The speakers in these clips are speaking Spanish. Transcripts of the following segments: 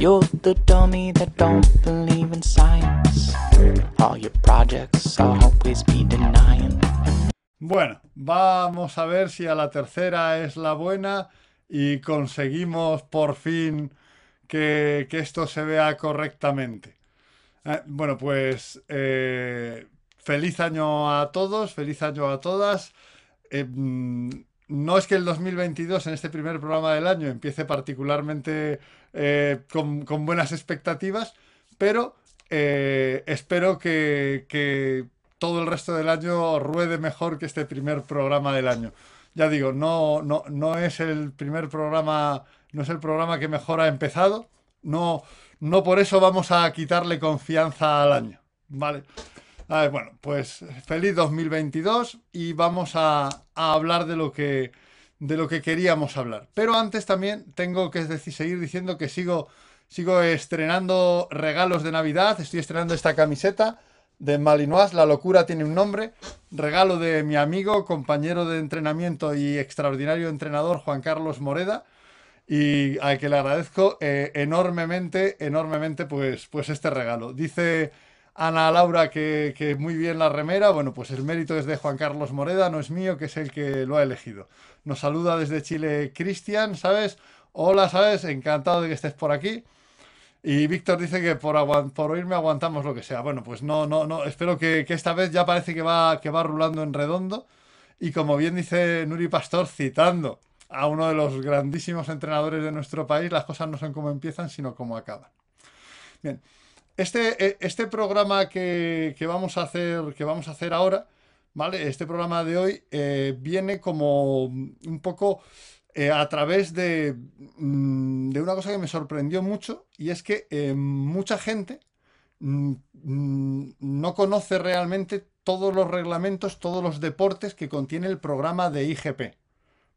You're the dummy that don't believe in science. All your projects always be denying. Bueno, vamos a ver si a la tercera es la buena y conseguimos por fin que, que esto se vea correctamente. Eh, bueno, pues eh, feliz año a todos, feliz año a todas. Eh, mm, no es que el 2022 en este primer programa del año empiece particularmente eh, con, buenas expectativas, pero eh, espero que, todo el resto del año ruede mejor que este primer programa del año. Ya digo, no, no, no es el primer programa, no es el programa que mejor ha empezado. No, no por eso vamos a quitarle confianza al año. ¿Vale? Bueno, pues feliz 2022 y vamos a hablar de lo que de lo que queríamos hablar. Pero antes también tengo que decir, seguir diciendo que sigo, sigo estrenando regalos de Navidad. Estoy estrenando esta camiseta de Malinois, La locura tiene un nombre. Regalo de mi amigo, compañero de entrenamiento y extraordinario entrenador Juan Carlos Moreda. Y al que le agradezco eh, enormemente, enormemente, pues, pues este regalo. Dice Ana Laura que, muy bien la remera. Bueno, pues el mérito es de Juan Carlos Moreda, no es mío, que es el que lo ha elegido. Nos saluda desde Chile Cristian, ¿sabes? Hola, ¿sabes? Encantado de que estés por aquí. Y Víctor dice que por oírme aguantamos lo que sea. Bueno, pues no, no, no. Espero que, que esta vez ya parece que va, que va rulando en redondo. Y como bien dice Nuri Pastor, citando a uno de los grandísimos entrenadores de nuestro país, las cosas no son como empiezan, sino como acaban. Bien, este, eh, este programa que, que vamos a hacer, que vamos a hacer ahora, ¿vale? Este programa de hoy eh, viene como un poco eh, a través de, mm, de una cosa que me sorprendió mucho, y es que eh, mucha gente mm, mm, no conoce realmente todos los reglamentos, todos los deportes que contiene el programa de IGP.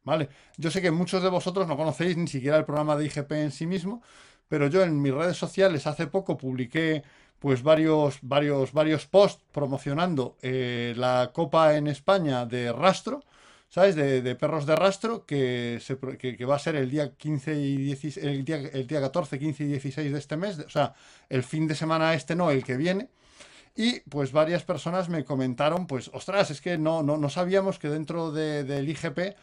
¿Vale? Yo sé que muchos de vosotros no conocéis ni siquiera el programa de IGP en sí mismo, pero yo en mis redes sociales hace poco publiqué pues varios, varios, varios posts promocionando eh, la Copa en España de rastro, ¿sabes? De, perros de rastro, que, se, que, va a ser el día 15 y 16, el día, el día 14, 15 y 16 de este mes, o sea, el fin de semana este no, el que viene. Y pues varias personas me comentaron, pues, ostras, es que no, no, no sabíamos que dentro de- del IGP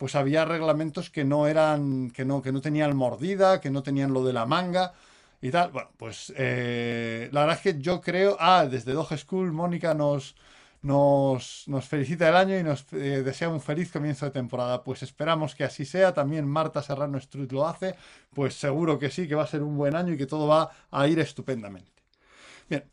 pues había reglamentos que no eran, que no, que no tenían mordida, que no tenían lo de la manga y tal. Bueno, pues eh, la verdad es que yo creo, ah, desde Dog School Mónica nos, nos, nos felicita el año y nos eh, desea un feliz comienzo de temporada. Pues esperamos que así sea. También Marta Serrano Struth lo hace. Pues seguro que sí, que va a ser un buen año y que todo va a ir estupendamente. Bien,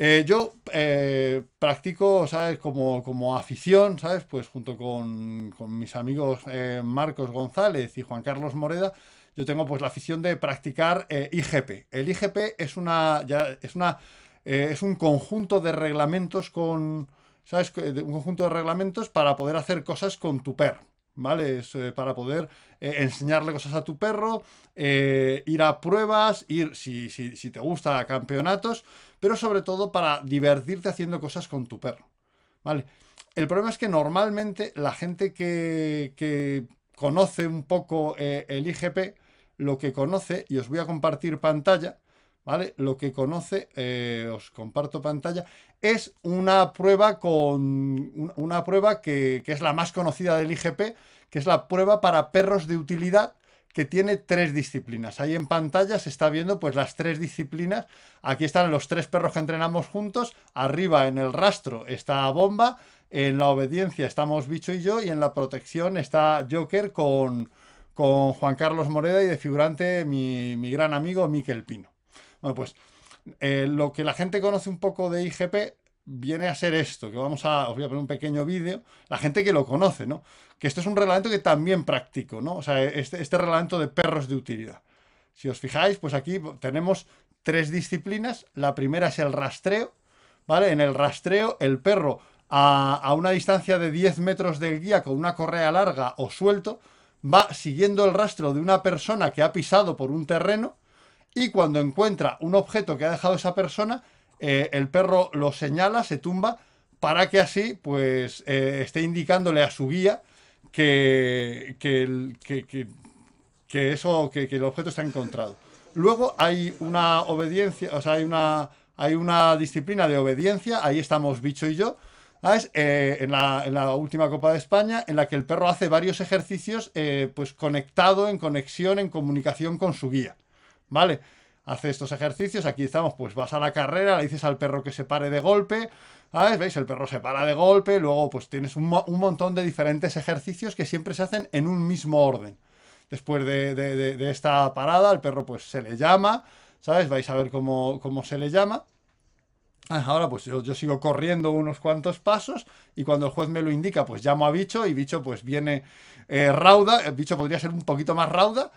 eh, yo eh, practico, ¿sabes? Como, como afición, ¿sabes? Pues junto con, con mis amigos eh, Marcos González y Juan Carlos Moreda, yo tengo pues la afición de practicar IGP. El IGP es una, ya, es una, es un conjunto de reglamentos con, ¿sabes? Un conjunto de reglamentos para poder hacer cosas con tu perro. ¿Vale? Para poder eh, enseñarle cosas a tu perro, ir a pruebas, ir, si, si, si te gusta, a campeonatos, pero sobre todo para divertirte haciendo cosas con tu perro. ¿Vale? El problema es que normalmente la gente que, conoce un poco eh, el IGP, lo que conoce, y os voy a compartir pantalla, ¿vale? Lo que conoce, eh, os comparto pantalla, es una prueba con un- una prueba que, que es la más conocida del IGP, que es la prueba para perros de utilidad que tiene tres disciplinas. Ahí en pantalla se está viendo pues las tres disciplinas. Aquí están los tres perros que entrenamos juntos. Arriba en el rastro está Bomba. En la obediencia estamos Bicho y yo. Y en la protección está Joker con, con Juan Carlos Moreda y de figurante mi, mi gran amigo Miquel Pino. Bueno, pues eh, lo que la gente conoce un poco de IGP viene a ser esto, que vamos a, os voy a poner un pequeño vídeo, la gente que lo conoce, ¿no? Que esto es un reglamento que también practico, ¿no? O sea, este, este reglamento de perros de utilidad. Si os fijáis, pues aquí tenemos tres disciplinas. La primera es el rastreo, ¿vale? En el rastreo, el perro a, a una distancia de 10 metros del guía con una correa larga o suelto, va siguiendo el rastro de una persona que ha pisado por un terreno y cuando encuentra un objeto que ha dejado esa persona, eh, el perro lo señala, se tumba, para que así pues eh, esté indicándole a su guía que, que, el- que- eso, que, el objeto está encontrado. Luego hay una obediencia, o sea, hay una, hay una disciplina de obediencia, ahí estamos Bicho y yo. Eh, en, la, en, la, última Copa de España, en la que el perro hace varios ejercicios, pues conectado, en conexión, en comunicación con su guía, ¿vale? Hace estos ejercicios, aquí estamos, pues vas a la carrera, le dices al perro que se pare de golpe, ¿sabes? ¿Veis? El perro se para de golpe, luego pues tienes un, un montón de diferentes ejercicios que siempre se hacen en un mismo orden. Después de, de, esta parada, el perro pues se le llama, ¿sabes? Vais a ver cómo, cómo se le llama. Ah, ahora pues yo, sigo corriendo unos cuantos pasos y cuando el juez me lo indica pues llamo a Bicho y Bicho pues viene eh, rauda, el Bicho podría ser un poquito más rauda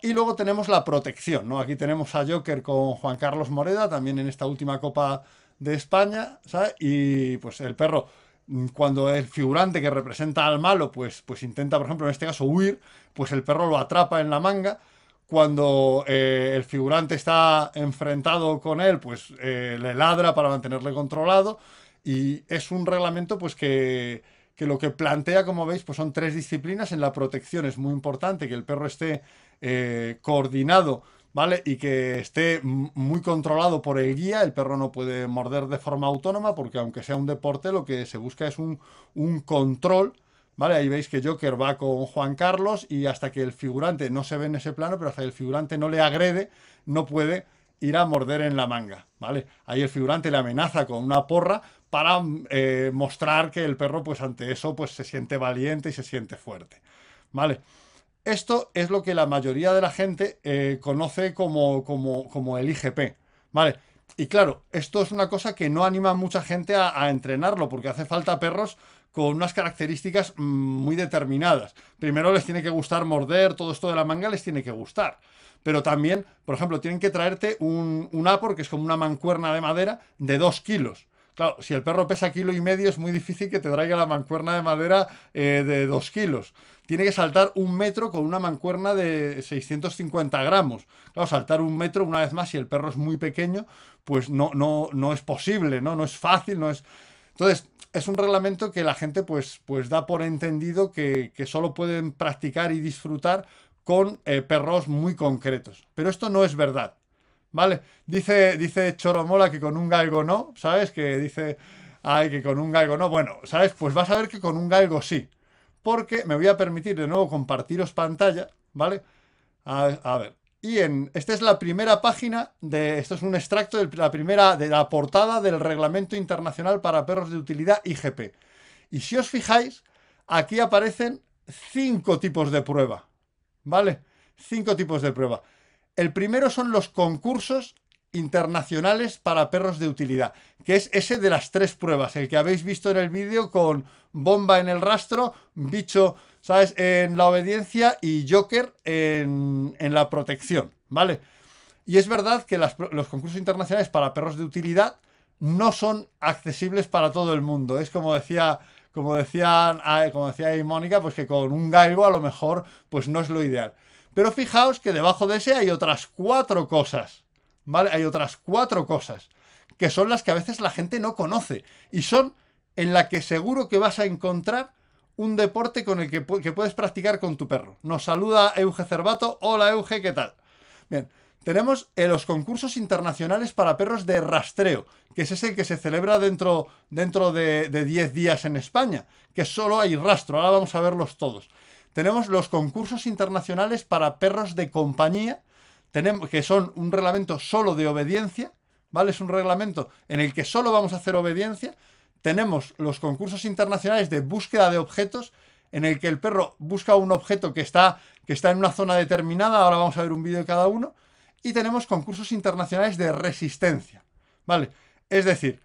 y luego tenemos la protección, ¿no? Aquí tenemos a Joker con Juan Carlos Moreda también en esta última Copa de España. Y pues el perro mm, cuando el figurante que representa al malo pues, pues intenta por ejemplo en este caso huir, pues el perro lo atrapa en la manga cuando eh, el figurante está enfrentado con él, pues eh, le ladra para mantenerle controlado. Y es un reglamento pues que, que, lo que plantea, como veis, pues son tres disciplinas. En la protección es muy importante que el perro esté eh, coordinado, ¿vale? Y que esté muy controlado por el guía. El perro no puede morder de forma autónoma porque aunque sea un deporte, lo que se busca es un, control ¿Vale? Ahí veis que Joker va con Juan Carlos y hasta que el figurante no se ve en ese plano, pero hasta que el figurante no le agrede, no puede ir a morder en la manga, ¿vale? Ahí el figurante le amenaza con una porra para eh, mostrar que el perro, pues ante eso, pues se siente valiente y se siente fuerte, ¿vale? Esto es lo que la mayoría de la gente eh, conoce como, como, como, el IGP, ¿vale? Y claro, esto es una cosa que no anima a mucha gente a, entrenarlo, porque hace falta perros con unas características mm, muy determinadas. Primero les tiene que gustar morder, todo esto de la manga les tiene que gustar. Pero también, por ejemplo, tienen que traerte un, un apor, que es como una mancuerna de madera, de 2 kilos. Claro, si el perro pesa kilo y medio, es muy difícil que te traiga la mancuerna de madera eh, de 2 kilos. Tiene que saltar un metro con una mancuerna de 650 gramos. Claro, saltar un metro, una vez más, si el perro es muy pequeño, pues no, no, no es posible, ¿no? No es fácil, no es... Entonces, es un reglamento que la gente pues, pues da por entendido que, que solo pueden practicar y disfrutar con eh, perros muy concretos. Pero esto no es verdad. ¿Vale? Dice, dice Choromola que con un galgo no, ¿sabes? Que dice, ay, que con un galgo no. Bueno, ¿sabes? Pues vas a ver que con un galgo sí. Porque me voy a permitir de nuevo compartiros pantalla, ¿vale? A, ver, y en, esta es la primera página de, esto es un extracto de la primera, de la portada del Reglamento Internacional para Perros de Utilidad IGP. Y si os fijáis, aquí aparecen cinco tipos de prueba, ¿vale? Cinco tipos de prueba. El primero son los concursos internacionales para perros de utilidad, que es ese de las tres pruebas, el que habéis visto en el vídeo con bomba en el rastro, bicho ¿sabes? En la obediencia y Joker en, en la protección, ¿vale? Y es verdad que los concursos internacionales para perros de utilidad no son accesibles para todo el mundo. Es como decía, como decía, como decía ahí Mónica, pues que con un galgo a lo mejor pues no es lo ideal. Pero fijaos que debajo de ese hay otras cuatro cosas, ¿vale? Hay otras cuatro cosas que son las que a veces la gente no conoce y son en la que seguro que vas a encontrar un deporte con el que, puedes practicar con tu perro. Nos saluda Euge Cervato. Hola Euge, ¿qué tal? Bien, tenemos eh, los concursos internacionales para perros de rastreo, que es ese que se celebra dentro, dentro de 10 días en España, que solo hay rastro. Ahora vamos a verlos todos. Tenemos los concursos internacionales para perros de compañía, tenemos, que son un reglamento solo de obediencia, ¿vale? Es un reglamento en el que solo vamos a hacer obediencia tenemos los concursos internacionales de búsqueda de objetos en el que el perro busca un objeto que está, que está en una zona determinada, ahora vamos a ver un vídeo de cada uno, y tenemos concursos internacionales de resistencia, ¿vale? Es decir,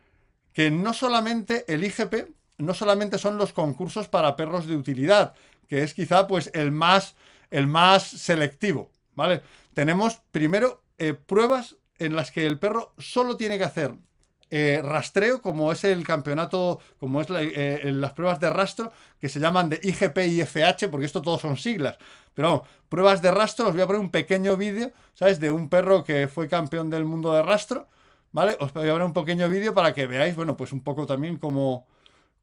que no solamente el IGP, no solamente son los concursos para perros de utilidad, que es quizá pues el más, el más selectivo, ¿vale? Tenemos primero eh, pruebas en las que el perro solo tiene que hacer eh, rastreo, como es el campeonato, como es eh, las pruebas de rastro, que se llaman de IGP y FH, porque esto todos son siglas. Pero vamos, pruebas de rastro, os voy a poner un pequeño vídeo, ¿sabes? De un perro que fue campeón del mundo de rastro, ¿vale? Os voy a poner un pequeño vídeo para que veáis, bueno, pues un poco también cómo,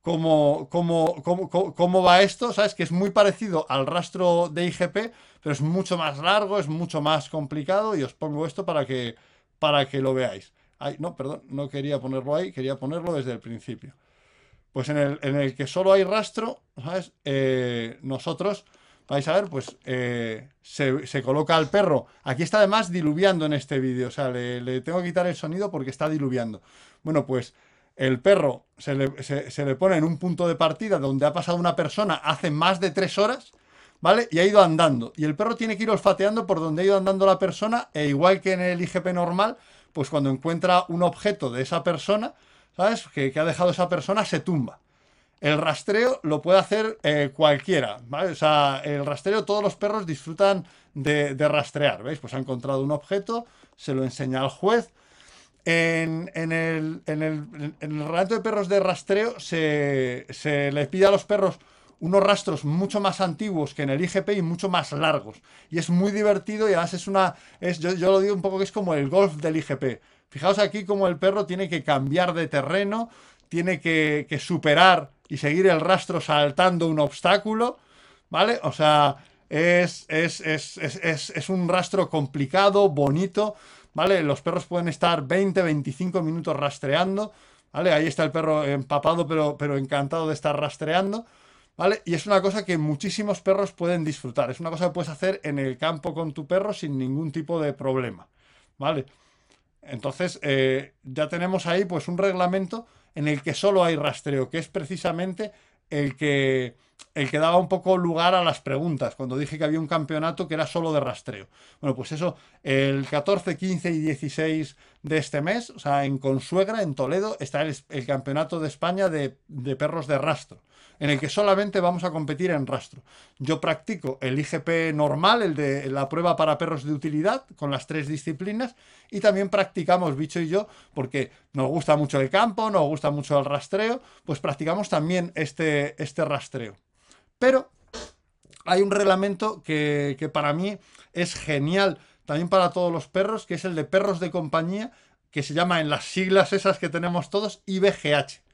cómo, cómo, cómo, cómo, va esto, ¿sabes? Que es muy parecido al rastro de IGP, pero es mucho más largo, es mucho más complicado y os pongo esto para que, para que lo veáis. Ay, no, perdón, no quería ponerlo ahí, quería ponerlo desde el principio. Pues en el, en el que solo hay rastro, ¿sabes? Eh, nosotros, vais a ver, pues eh, se, coloca al perro. Aquí está además diluviando en este vídeo, o sea, le, le tengo que quitar el sonido porque está diluviando. Bueno, pues el perro se le, pone en un punto de partida donde ha pasado una persona hace más de tres horas, ¿vale? Y ha ido andando. Y el perro tiene que ir olfateando por donde ha ido andando la persona, e igual que en el IGP normal, pues cuando encuentra un objeto de esa persona, ¿sabes? Que, ha dejado esa persona, se tumba. El rastreo lo puede hacer eh, cualquiera, ¿vale? O sea, el rastreo todos los perros disfrutan de, de rastrear, ¿veis? Pues ha encontrado un objeto, se lo enseña al juez, en, el, relato de perros de rastreo se, se les pide a los perros unos rastros mucho más antiguos que en el IGP y mucho más largos. Y es muy divertido y además es una... Es, yo, lo digo un poco que es como el golf del IGP. Fijaos aquí como el perro tiene que cambiar de terreno, tiene que, superar y seguir el rastro saltando un obstáculo, ¿vale? O sea, es, es, es un rastro complicado, bonito, ¿vale? Los perros pueden estar 20, 25 minutos rastreando, ¿vale? Ahí está el perro empapado, pero, pero encantado de estar rastreando, ¿vale? Y es una cosa que muchísimos perros pueden disfrutar. Es una cosa que puedes hacer en el campo con tu perro sin ningún tipo de problema, ¿vale? Entonces, eh, ya tenemos ahí pues un reglamento en el que solo hay rastreo, que es precisamente el que, el que daba un poco lugar a las preguntas, cuando dije que había un campeonato que era solo de rastreo. Bueno, pues eso, el 14, 15 y 16 de este mes, o sea, en Consuegra, en Toledo, está el, campeonato de España de, de perros de rastro en el que solamente vamos a competir en rastro. Yo practico el IGP normal, el de la prueba para perros de utilidad, con las tres disciplinas, y también practicamos Bicho y yo, porque nos gusta mucho el campo, nos gusta mucho el rastreo, pues practicamos también este, este rastreo. Pero hay un reglamento que, que para mí es genial, también para todos los perros, que es el de perros de compañía, que se llama en las siglas esas que tenemos todos IBGH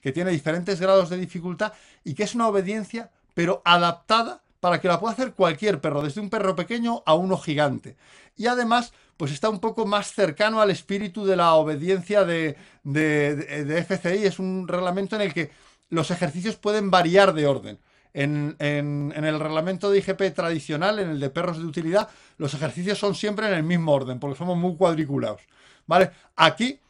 que tiene diferentes grados de dificultad y que es una obediencia, pero adaptada para que la pueda hacer cualquier perro, desde un perro pequeño a uno gigante. Y además, pues está un poco más cercano al espíritu de la obediencia de, de, FCI. Es un reglamento en el que los ejercicios pueden variar de orden. En, el reglamento de IGP tradicional, en el de perros de utilidad, los ejercicios son siempre en el mismo orden, porque somos muy cuadriculados. ¿Vale? Aquí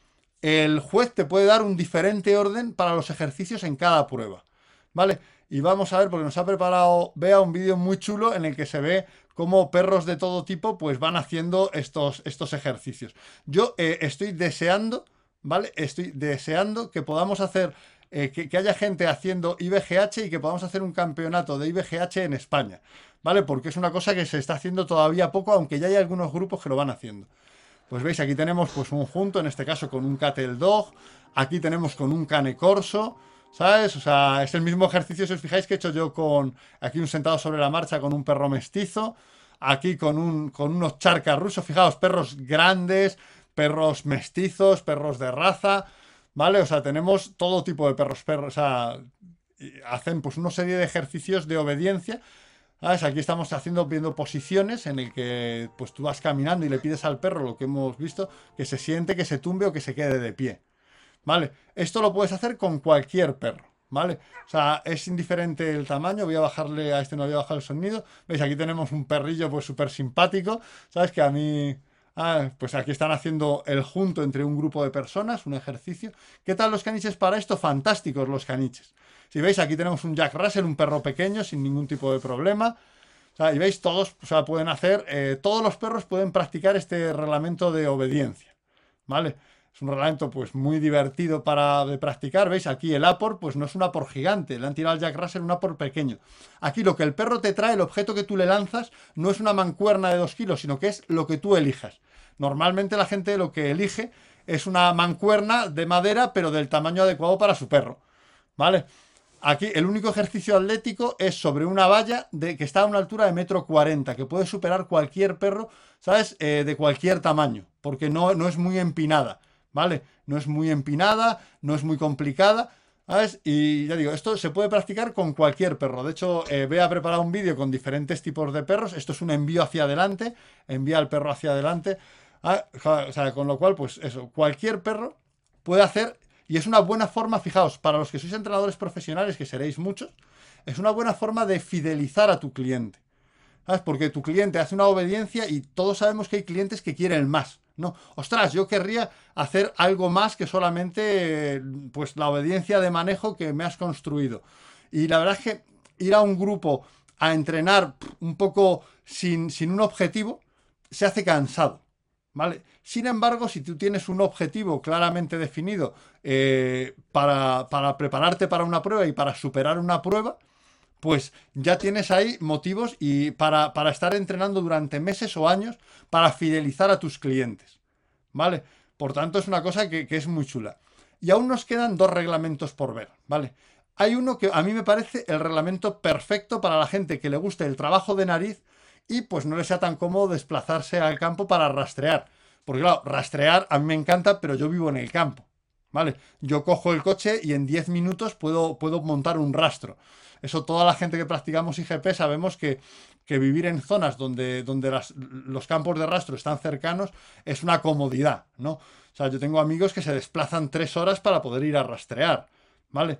el juez te puede dar un diferente orden para los ejercicios en cada prueba. ¿Vale? Y vamos a ver, porque nos ha preparado vea un vídeo muy chulo en el que se ve cómo perros de todo tipo pues van haciendo estos, estos ejercicios. Yo eh, estoy deseando, ¿vale? Estoy deseando que podamos hacer, eh, que, haya gente haciendo IBGH y que podamos hacer un campeonato de IBGH en España, ¿vale? Porque es una cosa que se está haciendo todavía poco, aunque ya hay algunos grupos que lo van haciendo. Pues veis, aquí tenemos pues un junto, en este caso con un cattle dog, aquí tenemos con un cane corso, ¿sabes? O sea, es el mismo ejercicio, si os fijáis, que he hecho yo con aquí un sentado sobre la marcha con un perro mestizo, aquí con, un, con unos charcas rusos, fijaos, perros grandes, perros mestizos, perros de raza, ¿vale? O sea, tenemos todo tipo de perros, perros, o sea, hacen pues una serie de ejercicios de obediencia Aquí estamos haciendo, viendo posiciones en el que pues tú vas caminando y le pides al perro lo que hemos visto, que se siente, que se tumbe o que se quede de pie. ¿Vale? Esto lo puedes hacer con cualquier perro. ¿Vale? O sea, es indiferente el tamaño. Voy a bajarle a este, no voy a bajar el sonido. ¿Veis? Aquí tenemos un perrillo pues súper simpático. ¿Sabes? Que a mí... Ah, pues aquí están haciendo el junto entre un grupo de personas, un ejercicio. ¿Qué tal los caniches para esto? Fantásticos los caniches. Si veis, aquí tenemos un Jack Russell, un perro pequeño, sin ningún tipo de problema. y veis, todos o sea, pueden hacer, eh, todos los perros pueden practicar este reglamento de obediencia. ¿Vale? Es un reglamento pues muy divertido para practicar. ¿Veis? Aquí el apor pues no es un apor gigante. Le han tirado al Jack Russell un apor pequeño. Aquí lo que el perro te trae, el objeto que tú le lanzas, no es una mancuerna de dos kilos, sino que es lo que tú elijas. Normalmente la gente lo que elige es una mancuerna de madera, pero del tamaño adecuado para su perro. ¿Vale? Aquí el único ejercicio atlético es sobre una valla de, que está a una altura de metro cuarenta, que puede superar cualquier perro, ¿sabes? Eh, de cualquier tamaño, porque no, no es muy empinada, ¿vale? No es muy empinada, no es muy complicada. ¿Sabes? Y ya digo, esto se puede practicar con cualquier perro. De hecho, eh, voy a preparar un vídeo con diferentes tipos de perros. Esto es un envío hacia adelante, envía al perro hacia adelante. Ah, con lo cual, pues eso, cualquier perro puede hacer, y es una buena forma, fijaos, para los que sois entrenadores profesionales, que seréis muchos, es una buena forma de fidelizar a tu cliente. ¿Sabes? Porque tu cliente hace una obediencia y todos sabemos que hay clientes que quieren más. No, ostras, yo querría hacer algo más que solamente pues la obediencia de manejo que me has construido. Y la verdad es que ir a un grupo a entrenar un poco sin, sin un objetivo se hace cansado. ¿Vale? Sin embargo, si tú tienes un objetivo claramente definido eh, para, para prepararte para una prueba y para superar una prueba, pues ya tienes ahí motivos y para, estar entrenando durante meses o años para fidelizar a tus clientes. ¿Vale? Por tanto, es una cosa que, es muy chula. Y aún nos quedan dos reglamentos por ver, ¿vale? Hay uno que a mí me parece el reglamento perfecto para la gente que le guste el trabajo de nariz y pues no le sea tan cómodo desplazarse al campo para rastrear. Porque claro, rastrear a mí me encanta, pero yo vivo en el campo. ¿Vale? Yo cojo el coche y en 10 minutos puedo, puedo montar un rastro. Eso toda la gente que practicamos IGP sabemos que, vivir en zonas donde, donde los campos de rastro están cercanos es una comodidad, ¿no? O sea, yo tengo amigos que se desplazan tres horas para poder ir a rastrear, ¿vale?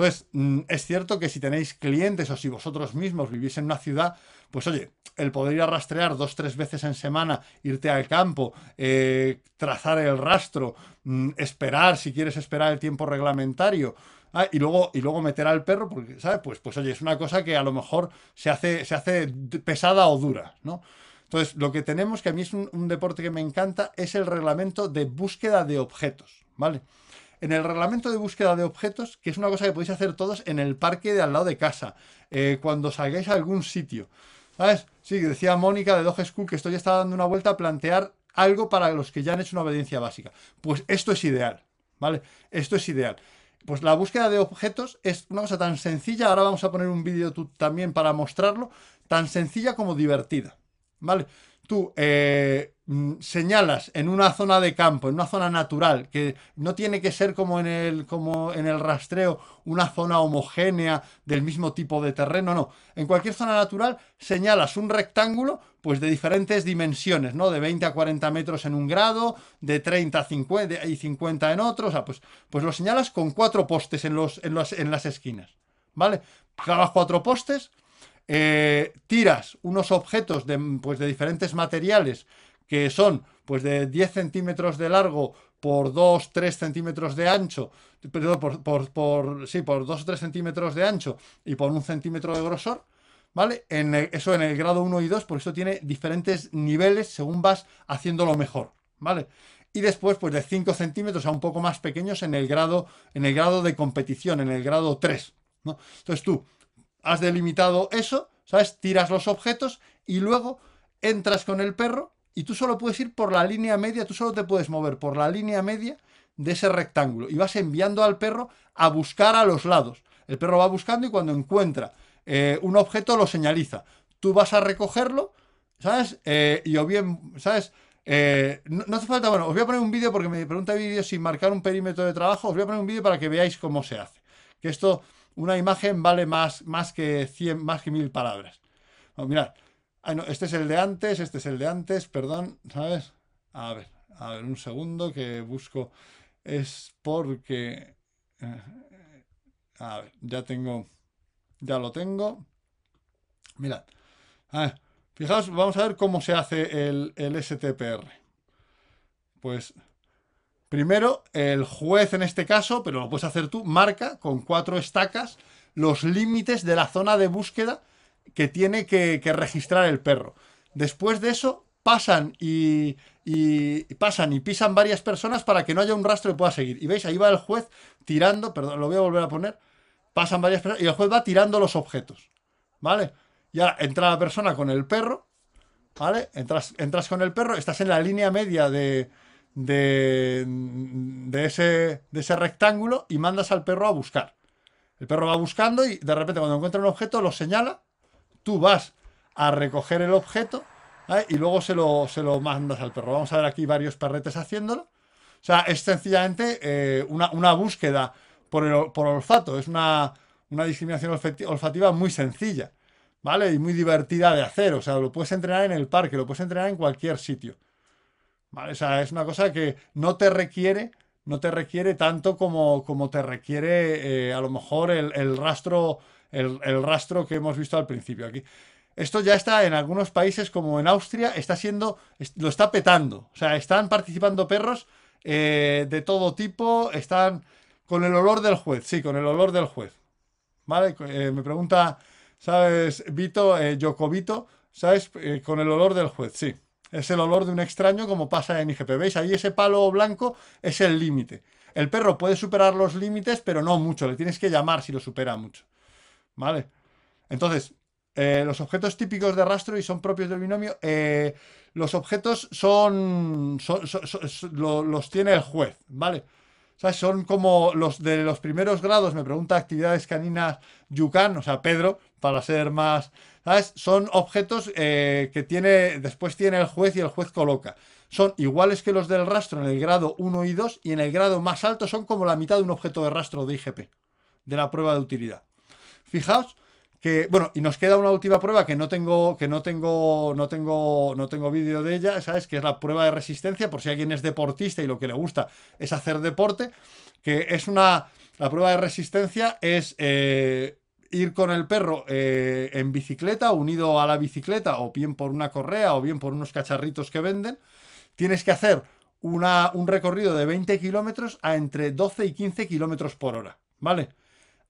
Entonces, mm, es cierto que si tenéis clientes o si vosotros mismos vivís en una ciudad, pues oye, el poder ir a rastrear dos, tres veces en semana, irte al campo, eh, trazar el rastro, mm, esperar si quieres esperar el tiempo reglamentario, Ah, y, luego, y luego meter al perro, porque, ¿sabes? Pues, pues oye, es una cosa que a lo mejor se hace, se hace pesada o dura, ¿no? Entonces, lo que tenemos, que a mí es un, deporte que me encanta, es el reglamento de búsqueda de objetos, ¿vale? En el reglamento de búsqueda de objetos, que es una cosa que podéis hacer todos en el parque de al lado de casa, eh, cuando salgáis a algún sitio, ¿sabes? Sí, decía Mónica de Dog School que esto ya está dando una vuelta a plantear algo para los que ya han hecho una obediencia básica. Pues esto es ideal, ¿vale? Esto es ideal. Pues la búsqueda de objetos es una cosa tan sencilla, ahora vamos a poner un vídeo también para mostrarlo, tan sencilla como divertida. ¿Vale? Tú eh, señalas en una zona de campo, en una zona natural, que no tiene que ser como en el, como en el rastreo, una zona homogénea del mismo tipo de terreno, no. En cualquier zona natural señalas un rectángulo pues de diferentes dimensiones, ¿no? De 20 a 40 metros en un grado, de 30 a 50 y 50 en otro, o sea, pues, pues lo señalas con cuatro postes en, los, en, en las esquinas, ¿vale? Clavas cuatro postes, eh, tiras unos objetos de, pues, de diferentes materiales que son pues de 10 centímetros de largo por 2, 3 centímetros de ancho, perdón, por, por, sí, por 2 o 3 centímetros de ancho y por un centímetro de grosor, ¿vale? En eso en el grado 1 y 2, por eso tiene diferentes niveles según vas haciéndolo mejor, ¿vale? Y después, pues de 5 centímetros a un poco más pequeños en el grado, en el grado de competición, en el grado 3, ¿no? Entonces tú has delimitado eso, ¿sabes? Tiras los objetos y luego entras con el perro y tú solo puedes ir por la línea media, tú solo te puedes mover por la línea media de ese rectángulo y vas enviando al perro a buscar a los lados. El perro va buscando y cuando encuentra eh, un objeto lo señaliza. Tú vas a recogerlo, ¿sabes? Eh, y o bien, ¿sabes? Eh, no, hace falta, bueno, os voy a poner un vídeo porque me pregunta vídeo sin marcar un perímetro de trabajo, os voy a poner un vídeo para que veáis cómo se hace. Que esto una imagen vale más, más que 100, más que mil palabras. mirad, este es el de antes, este es el de antes, perdón, ¿sabes? A ver, a ver, un segundo que busco. Es porque... Eh, a ver, ya tengo... Ya lo tengo. Mirad. fijaos, vamos a ver cómo se hace el, el STPR. Pues Primero, el juez en este caso, pero lo puedes hacer tú, marca con cuatro estacas los límites de la zona de búsqueda que tiene que, registrar el perro. Después de eso, pasan y, pasan y pisan varias personas para que no haya un rastro que pueda seguir. Y veis, ahí va el juez tirando, perdón, lo voy a volver a poner, pasan varias personas y el juez va tirando los objetos. ¿Vale? Ya entra la persona con el perro, ¿vale? Entras, con el perro, estás en la línea media de, de, ese, de ese rectángulo y mandas al perro a buscar. El perro va buscando y de repente cuando encuentra un objeto lo señala, tú vas a recoger el objeto y luego se lo, se lo mandas al perro. Vamos a ver aquí varios perretes haciéndolo. O sea, es sencillamente eh, una, búsqueda por, por olfato. Es una, una discriminación olfati- olfativa muy sencilla, ¿vale? Y muy divertida de hacer. O sea, lo puedes entrenar en el parque, lo puedes entrenar en cualquier sitio. ¿Vale? O sea, es una cosa que no te requiere, no te requiere tanto como, como te requiere eh, a lo mejor el rastro, el, el rastro que hemos visto al principio aquí. Esto ya está en algunos países como en Austria, está siendo, lo está petando. O sea, están participando perros eh, de todo tipo, están con el olor del juez, sí, con el olor del juez. ¿Vale? Eh, me pregunta, ¿sabes, Vito, eh, ¿sabes? Eh, con el olor del juez, sí. Es el olor de un extraño como pasa en IGP. ¿Veis? Ahí ese palo blanco es el límite. El perro puede superar los límites, pero no mucho. Le tienes que llamar si lo supera mucho. ¿Vale? Entonces, eh, los objetos típicos de rastro y son propios del binomio. eh, los objetos son, son- son- son- son- lo- los tiene el juez, ¿vale? ¿Sabes? Son como los de los primeros grados, me pregunta actividades caninas Yucan, o sea, Pedro, para ser más, ¿sabes? Son objetos eh, que tiene, después tiene el juez y el juez coloca. Son iguales que los del rastro en el grado 1 y 2 y en el grado más alto son como la mitad de un objeto de rastro de IGP, de la prueba de utilidad. Fijaos que, bueno, y nos queda una última prueba que no tengo, que no tengo, no tengo, no tengo vídeo de ella, ¿sabes? Que es la prueba de resistencia, por si alguien es deportista y lo que le gusta es hacer deporte, que es una, la prueba de resistencia es eh, ir con el perro eh, en bicicleta, unido a la bicicleta, o bien por una correa, o bien por unos cacharritos que venden. Tienes que hacer una, un recorrido de 20 kilómetros a entre 12 y 15 kilómetros por hora, ¿vale?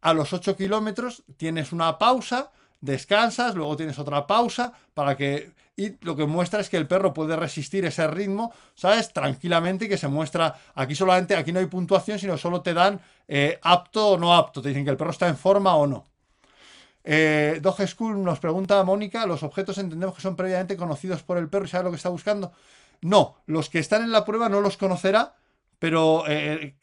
A los 8 kilómetros tienes una pausa, descansas, luego tienes otra pausa para que... Y lo que muestra es que el perro puede resistir ese ritmo, ¿sabes? Tranquilamente y que se muestra... Aquí solamente, aquí no hay puntuación, sino solo te dan eh, apto o no apto. Te dicen que el perro está en forma o no. Eh, Dog School nos pregunta a Mónica, ¿los objetos entendemos que son previamente conocidos por el perro y sabe lo que está buscando? No, los que están en la prueba no los conocerá, pero eh,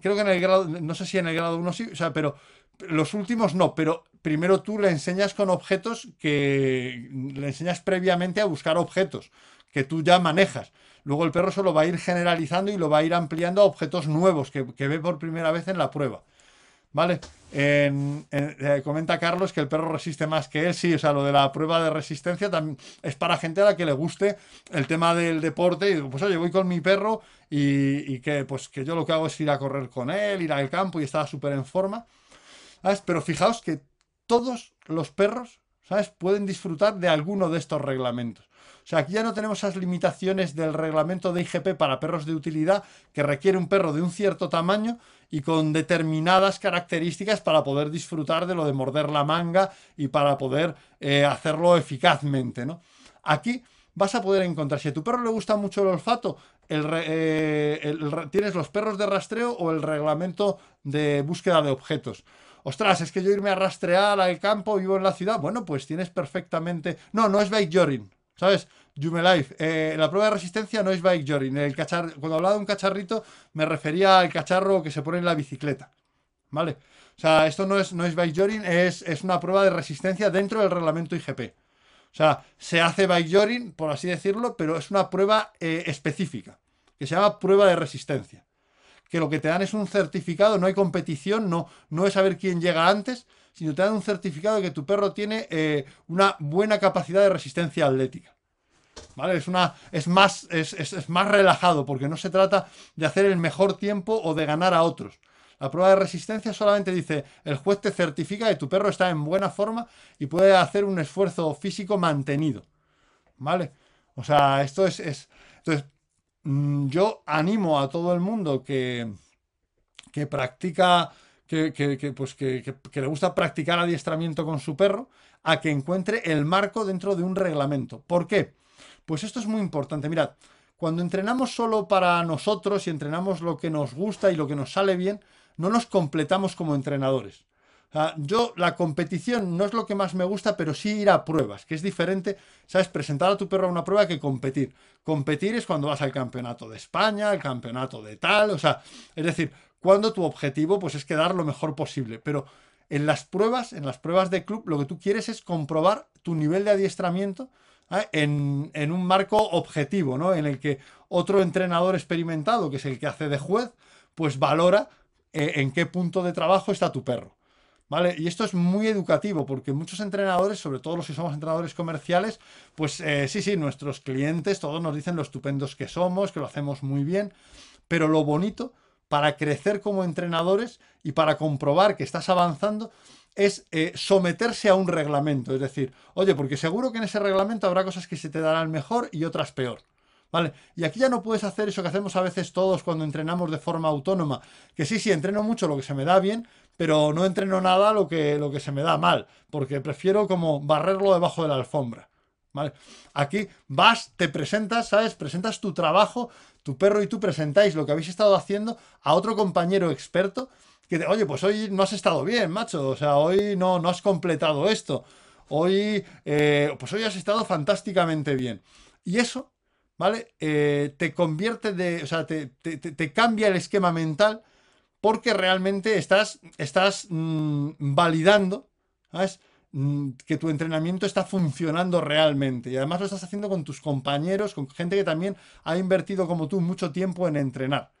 creo que en el grado, no sé si en el grado 1 sí, o sea, pero los últimos no, pero primero tú le enseñas con objetos que le enseñas previamente a buscar objetos que tú ya manejas. Luego el perro solo va a ir generalizando y lo va a ir ampliando a objetos nuevos que, que ve por primera vez en la prueba. ¿Vale? Eh, comenta Carlos que el perro resiste más que él. Sí, o sea, lo de la prueba de resistencia también es para gente a la que le guste el tema del deporte. Y pues oye, voy con mi perro y, y que pues que yo lo que hago es ir a correr con él, ir al campo y estaba súper en forma. Pero fijaos que todos los perros, ¿sabes? Pueden disfrutar de alguno de estos reglamentos. O sea, aquí ya no tenemos esas limitaciones del reglamento de IGP para perros de utilidad que requiere un perro de un cierto tamaño y con determinadas características para poder disfrutar de lo de morder la manga y para poder eh, hacerlo eficazmente, ¿no? Aquí vas a poder encontrar, si a tu perro le gusta mucho el olfato, eh, tienes los perros de rastreo o el reglamento de búsqueda de objetos. Ostras, es que yo irme a rastrear al campo, vivo en la ciudad. Bueno, pues tienes perfectamente. No, no es bike joring, ¿sabes? Jume Life. Eh, la prueba de resistencia no es bike joring. El cachar... Cuando hablaba de un cacharrito, me refería al cacharro que se pone en la bicicleta. ¿Vale? O sea, esto no es, no es bike joring, es, es una prueba de resistencia dentro del reglamento IGP. O sea, se hace bike joring, por así decirlo, pero es una prueba eh, específica, que se llama prueba de resistencia que lo que te dan es un certificado, no hay competición, no, no es saber quién llega antes, sino te dan un certificado de que tu perro tiene eh, una buena capacidad de resistencia atlética. ¿Vale? Es, una, es, más, es, es- es más relajado porque no se trata de hacer el mejor tiempo o de ganar a otros. La prueba de resistencia solamente dice, el juez te certifica que tu perro está en buena forma y puede hacer un esfuerzo físico mantenido. ¿Vale? O sea, esto es... es- entonces, yo animo a todo el mundo que, que practica, que, que- que, pues que le gusta practicar adiestramiento con su perro, a que encuentre el marco dentro de un reglamento. ¿Por qué? Pues esto es muy importante. Mirad, cuando entrenamos solo para nosotros y entrenamos lo que nos gusta y lo que nos sale bien, no nos completamos como entrenadores. Sea, yo la competición no es lo que más me gusta, pero sí ir a pruebas, que es diferente, ¿sabes? Presentar a tu perro a una prueba que competir. Competir es cuando vas al campeonato de España, al campeonato de tal, o sea, es decir, cuando tu objetivo pues es quedar lo mejor posible, pero en las pruebas, en las pruebas de club, lo que tú quieres es comprobar tu nivel de adiestramiento ¿eh? en, en un marco objetivo, ¿no? En el que otro entrenador experimentado, que es el que hace de juez, pues valora eh, en qué punto de trabajo está tu perro. Y esto es muy educativo porque muchos entrenadores, sobre todo los que somos entrenadores comerciales, pues eh, sí, sí, nuestros clientes todos nos dicen lo estupendos que somos, que lo hacemos muy bien, pero lo bonito para crecer como entrenadores y para comprobar que estás avanzando es eh, someterse a un reglamento. Es decir, oye, porque seguro que en ese reglamento habrá cosas que se te darán mejor y otras peor. ¿Vale? Y aquí ya no puedes hacer eso que hacemos a veces todos cuando entrenamos de forma autónoma. Que sí, sí, entreno mucho lo que se me da bien, pero no entreno nada lo que, lo que se me da mal. Porque prefiero como barrerlo debajo de la alfombra. ¿Vale? Aquí vas, te presentas, ¿sabes? Presentas tu trabajo, tu perro y tú presentáis lo que habéis estado haciendo a otro compañero experto que te, oye, pues hoy no has estado bien, macho, o sea, hoy no, no has completado esto, hoy, eh, pues hoy has estado fantásticamente bien. Y eso ¿vale? Eh, te convierte de, o sea, te, cambia el esquema mental porque realmente estás, estás mm, validando, ¿sabes? Mm, que tu entrenamiento está funcionando realmente y además lo estás haciendo con tus compañeros, con gente que también ha invertido como tú mucho tiempo en entrenar,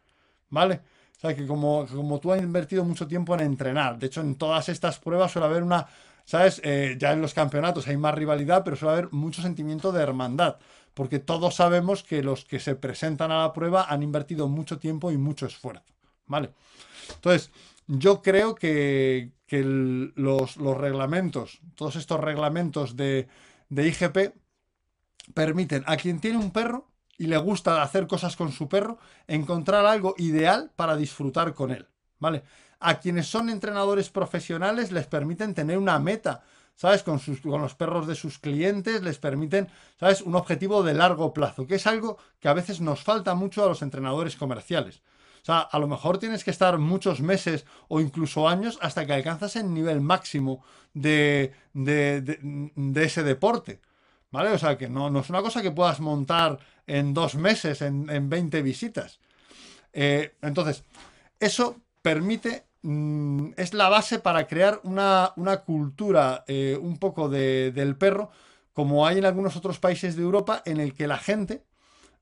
¿vale? O sea, que como, como tú has invertido mucho tiempo en entrenar, de hecho en todas estas pruebas suele haber una, ¿sabes? Eh, ya en los campeonatos hay más rivalidad, pero suele haber mucho sentimiento de hermandad porque todos sabemos que los que se presentan a la prueba han invertido mucho tiempo y mucho esfuerzo, ¿vale? Entonces, yo creo que, los, reglamentos, todos estos reglamentos de, de IGP, permiten a quien tiene un perro y le gusta hacer cosas con su perro, encontrar algo ideal para disfrutar con él, ¿vale? A quienes son entrenadores profesionales les permiten tener una meta ¿sabes? Con, sus, con los perros de sus clientes, les permiten, ¿sabes? Un objetivo de largo plazo, que es algo que a veces nos falta mucho a los entrenadores comerciales. O sea, a lo mejor tienes que estar muchos meses o incluso años hasta que alcanzas el nivel máximo de, de, ese deporte. ¿Vale? O sea, que no, no, es una cosa que puedas montar en dos meses, en, en 20 visitas. Eh, entonces, eso permite Mm, es la base para crear una, cultura eh, un poco del perro, como hay en algunos otros países de Europa, en el que la gente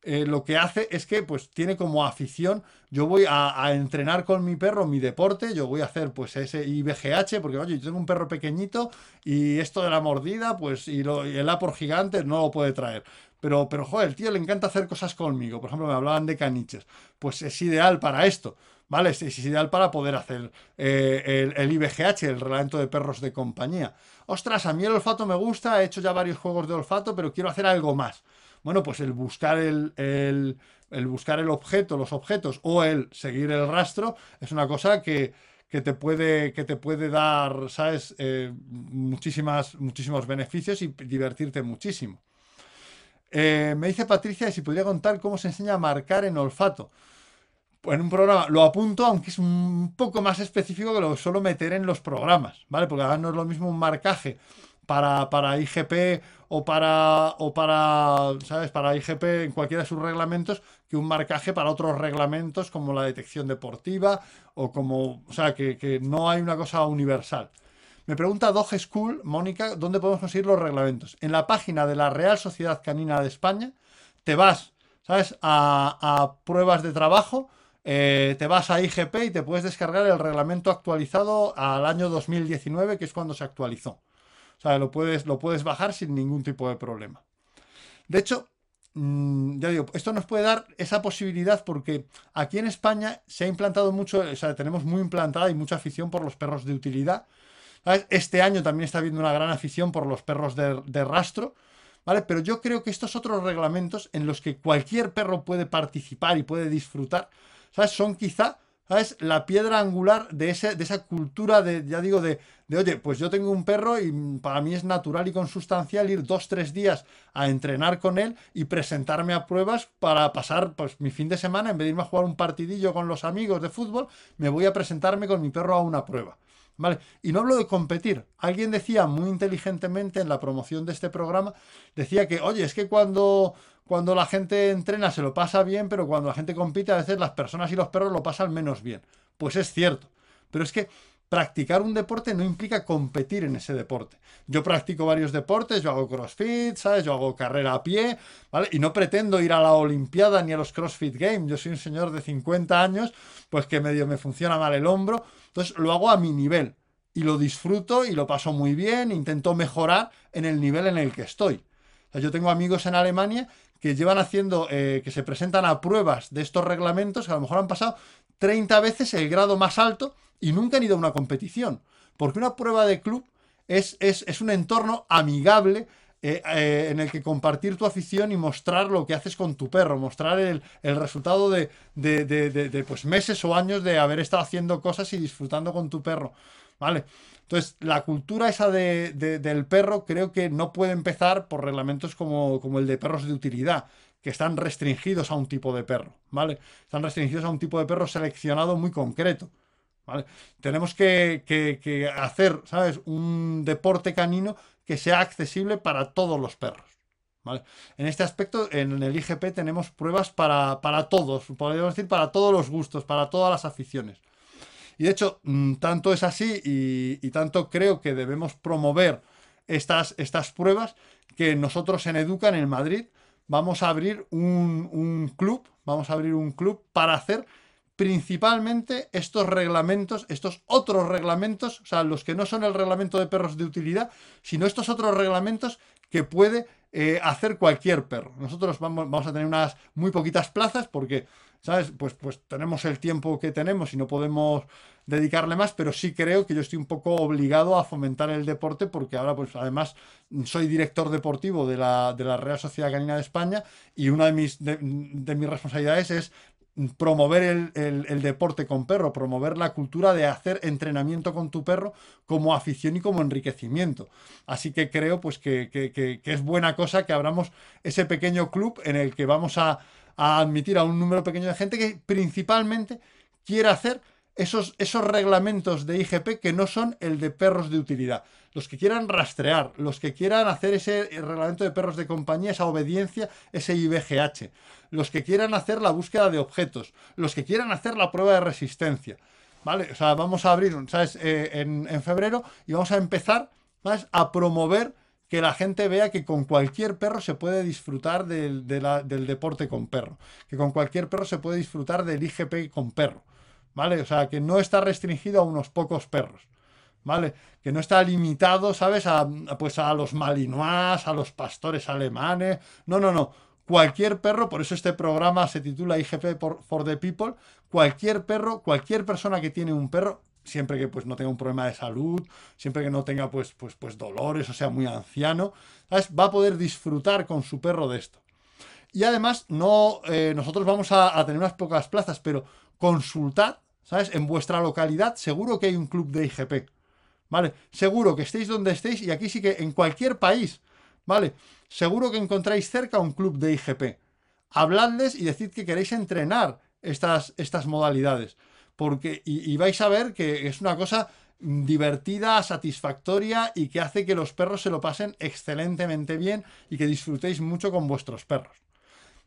eh, lo que hace es que pues tiene como afición, yo voy a, entrenar con mi perro mi deporte, yo voy a hacer pues ese IBGH, porque oye, yo tengo un perro pequeñito y esto de la mordida, pues y, lo, y el A por gigante no lo puede traer. Pero, pero, joder, el tío le encanta hacer cosas conmigo. Por ejemplo, me hablaban de caniches. Pues es ideal para esto. ¿vale? Es, ideal para poder hacer eh, el, IBGH, el reglamento de perros de compañía. Ostras, a mí el olfato me gusta, he hecho ya varios juegos de olfato, pero quiero hacer algo más. Bueno, pues el buscar el, el, buscar el objeto, los objetos, o el seguir el rastro, es una cosa que, te, puede, que te puede dar, ¿sabes? Eh, muchísimas, muchísimos beneficios y divertirte muchísimo. Eh, me dice Patricia si podría contar cómo se enseña a marcar en olfato en un programa lo apunto, aunque es un poco más específico que lo suelo meter en los programas, ¿vale? Porque ahora no es lo mismo un marcaje para, para IGP o para, o para, ¿sabes? Para IGP en cualquiera de sus reglamentos que un marcaje para otros reglamentos como la detección deportiva o como, o sea, que, que no hay una cosa universal. Me pregunta Dog School, Mónica, ¿dónde podemos conseguir los reglamentos? En la página de la Real Sociedad Canina de España, te vas, ¿sabes? A, a pruebas de trabajo eh, te vas a IGP y te puedes descargar el reglamento actualizado al año 2019, que es cuando se actualizó. Lo puedes, lo puedes bajar sin ningún tipo de problema. De hecho, mm, ya digo, esto nos puede dar esa posibilidad porque aquí en España se ha implantado mucho, o sea, tenemos muy implantada y mucha afición por los perros de utilidad. Este año también está habiendo una gran afición por los perros de, de rastro. ¿Vale? Pero yo creo que estos otros reglamentos en los que cualquier perro puede participar y puede disfrutar, ¿sabes? Son quizá, ¿sabes? La piedra angular de, ese, de esa cultura de, ya digo, de, de, oye, pues yo tengo un perro y para mí es natural y consustancial ir dos, tres días a entrenar con él y presentarme a pruebas para pasar, pues mi fin de semana, en vez de irme a jugar un partidillo con los amigos de fútbol, me voy a presentarme con mi perro a una prueba. ¿Vale? Y no hablo de competir. Alguien decía muy inteligentemente en la promoción de este programa, decía que, oye, es que cuando cuando la gente entrena se lo pasa bien, pero cuando la gente compite a veces las personas y los perros lo pasan menos bien. Pues es cierto. Pero es que practicar un deporte no implica competir en ese deporte. Yo practico varios deportes, yo hago CrossFit, ¿sabes? Yo hago carrera a pie, ¿vale? Y no pretendo ir a la Olimpiada ni a los CrossFit Games. Yo soy un señor de 50 años, pues que medio me funciona mal el hombro. Entonces lo hago a mi nivel y lo disfruto y lo paso muy bien, intento mejorar en el nivel en el que estoy. yo tengo amigos en Alemania que llevan haciendo, eh, que se presentan a pruebas de estos reglamentos, que a lo mejor han pasado 30 veces el grado más alto y nunca han ido a una competición. Porque una prueba de club es, es, un entorno amigable eh, eh, en el que compartir tu afición y mostrar lo que haces con tu perro, mostrar el, resultado de, de, pues, meses o años de haber estado haciendo cosas y disfrutando con tu perro. ¿Vale? Entonces, la cultura esa del perro creo que no puede empezar por reglamentos como, como el de perros de utilidad, que están restringidos a un tipo de perro, ¿vale? Están restringidos a un tipo de perro seleccionado muy concreto. ¿Vale? Tenemos que, hacer, ¿sabes? Un deporte canino que sea accesible para todos los perros. ¿Vale? En este aspecto, en el IGP tenemos pruebas para, para, todos, podríamos decir para todos los gustos, para todas las aficiones. Y de hecho, mm, tanto es así y, tanto creo que debemos promover estas, estas pruebas que nosotros en Educan en Madrid vamos a abrir un, un club, vamos a abrir un club para hacer principalmente estos reglamentos, estos otros reglamentos, o sea, los que no son el reglamento de perros de utilidad, sino estos otros reglamentos que puede eh, hacer cualquier perro. Nosotros vamos, vamos, a tener unas muy poquitas plazas porque, ¿sabes? Pues, pues tenemos el tiempo que tenemos y no podemos dedicarle más, pero sí creo que yo estoy un poco obligado a fomentar el deporte porque ahora, pues además, soy director deportivo de la, de la Real Sociedad Canina de España y una de mis, de mis responsabilidades es promover el, deporte con perro, promover la cultura de hacer entrenamiento con tu perro como afición y como enriquecimiento. Así que creo pues que, es buena cosa que abramos ese pequeño club en el que vamos a, a, admitir a un número pequeño de gente que principalmente quiere hacer esos, esos reglamentos de IGP que no son el de perros de utilidad. Los que quieran rastrear, los que quieran hacer ese reglamento de perros de compañía, esa obediencia, ese IBGH, los que quieran hacer la búsqueda de objetos, los que quieran hacer la prueba de resistencia. ¿Vale? O sea, vamos a abrir, ¿sabes? Eh, en, febrero y vamos a empezar a promover que la gente vea que con cualquier perro se puede disfrutar del, del deporte con perro, que con cualquier perro se puede disfrutar del IGP con perro. ¿vale? O sea, que no está restringido a unos pocos perros, ¿vale? Que no está limitado, ¿sabes? A, pues a los malinois, a los pastores alemanes. No, no, no. Cualquier perro, por eso este programa se titula IGP for, the People, cualquier perro, cualquier persona que tiene un perro, siempre que pues no tenga un problema de salud, siempre que no tenga pues, pues, pues dolores, o sea, muy anciano, va a poder disfrutar con su perro de esto. Y además, no, eh, nosotros vamos a, a, tener unas pocas plazas, pero consultad, ¿sabes? En vuestra localidad seguro que hay un club de IGP, ¿vale? Seguro que estéis donde estéis y aquí sí que en cualquier país, ¿vale? Seguro que encontráis cerca un club de IGP. Habladles y decid que queréis entrenar estas, estas modalidades. Porque, y, vais a ver que es una cosa divertida, satisfactoria y que hace que los perros se lo pasen excelentemente bien y que disfrutéis mucho con vuestros perros.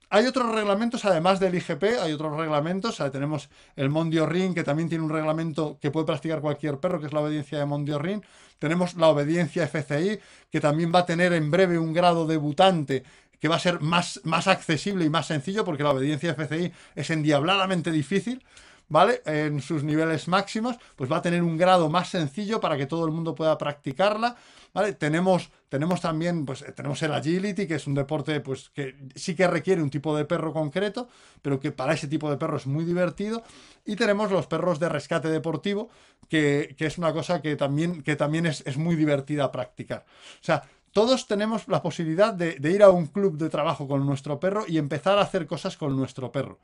Hay otros reglamentos, además del IGP, hay otros reglamentos. tenemos el Mondio Ring, que también tiene un reglamento que puede practicar cualquier perro, que es la obediencia de Mondio Ring. Tenemos la obediencia FCI, que también va a tener en breve un grado debutante que va a ser más, más accesible y más sencillo, porque la obediencia FCI es endiabladamente difícil. ¿Vale? En sus niveles máximos, pues va a tener un grado más sencillo para que todo el mundo pueda practicarla, ¿vale? Tenemos, tenemos también, pues tenemos el agility, que es un deporte, pues que sí que requiere un tipo de perro concreto, pero que para ese tipo de perro es muy divertido. Y tenemos los perros de rescate deportivo, que, es una cosa que también, que también es, es muy divertida practicar. O sea, todos tenemos la posibilidad de, ir a un club de trabajo con nuestro perro y empezar a hacer cosas con nuestro perro.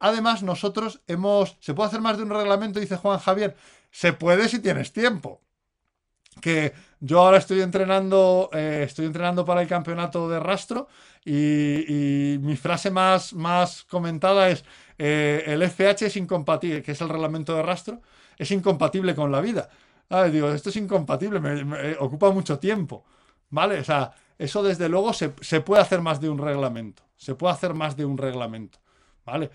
Además, nosotros hemos... ¿Se puede hacer más de un reglamento? Dice Juan Javier. Se puede si tienes tiempo. Que yo ahora estoy entrenando, eh, estoy entrenando para el campeonato de rastro y, mi frase más, más comentada es eh, el FH es incompatible, que es el reglamento de rastro, es incompatible con la vida. digo, esto es incompatible, me ocupa mucho tiempo. ¿Vale? O sea, eso desde luego se, puede hacer más de un reglamento. Se puede hacer más de un reglamento. ¿Vale?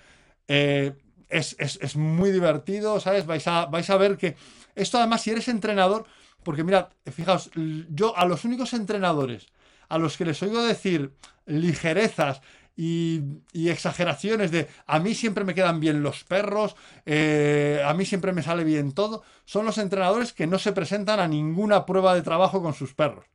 Eh, es, es, es, muy divertido, ¿sabes? Vais a, vais a ver que esto además, si eres entrenador, porque mirad, fijaos, yo a los únicos entrenadores a los que les oigo decir ligerezas y, exageraciones de a mí siempre me quedan bien los perros, eh, a mí siempre me sale bien todo, son los entrenadores que no se presentan a ninguna prueba de trabajo con sus perros.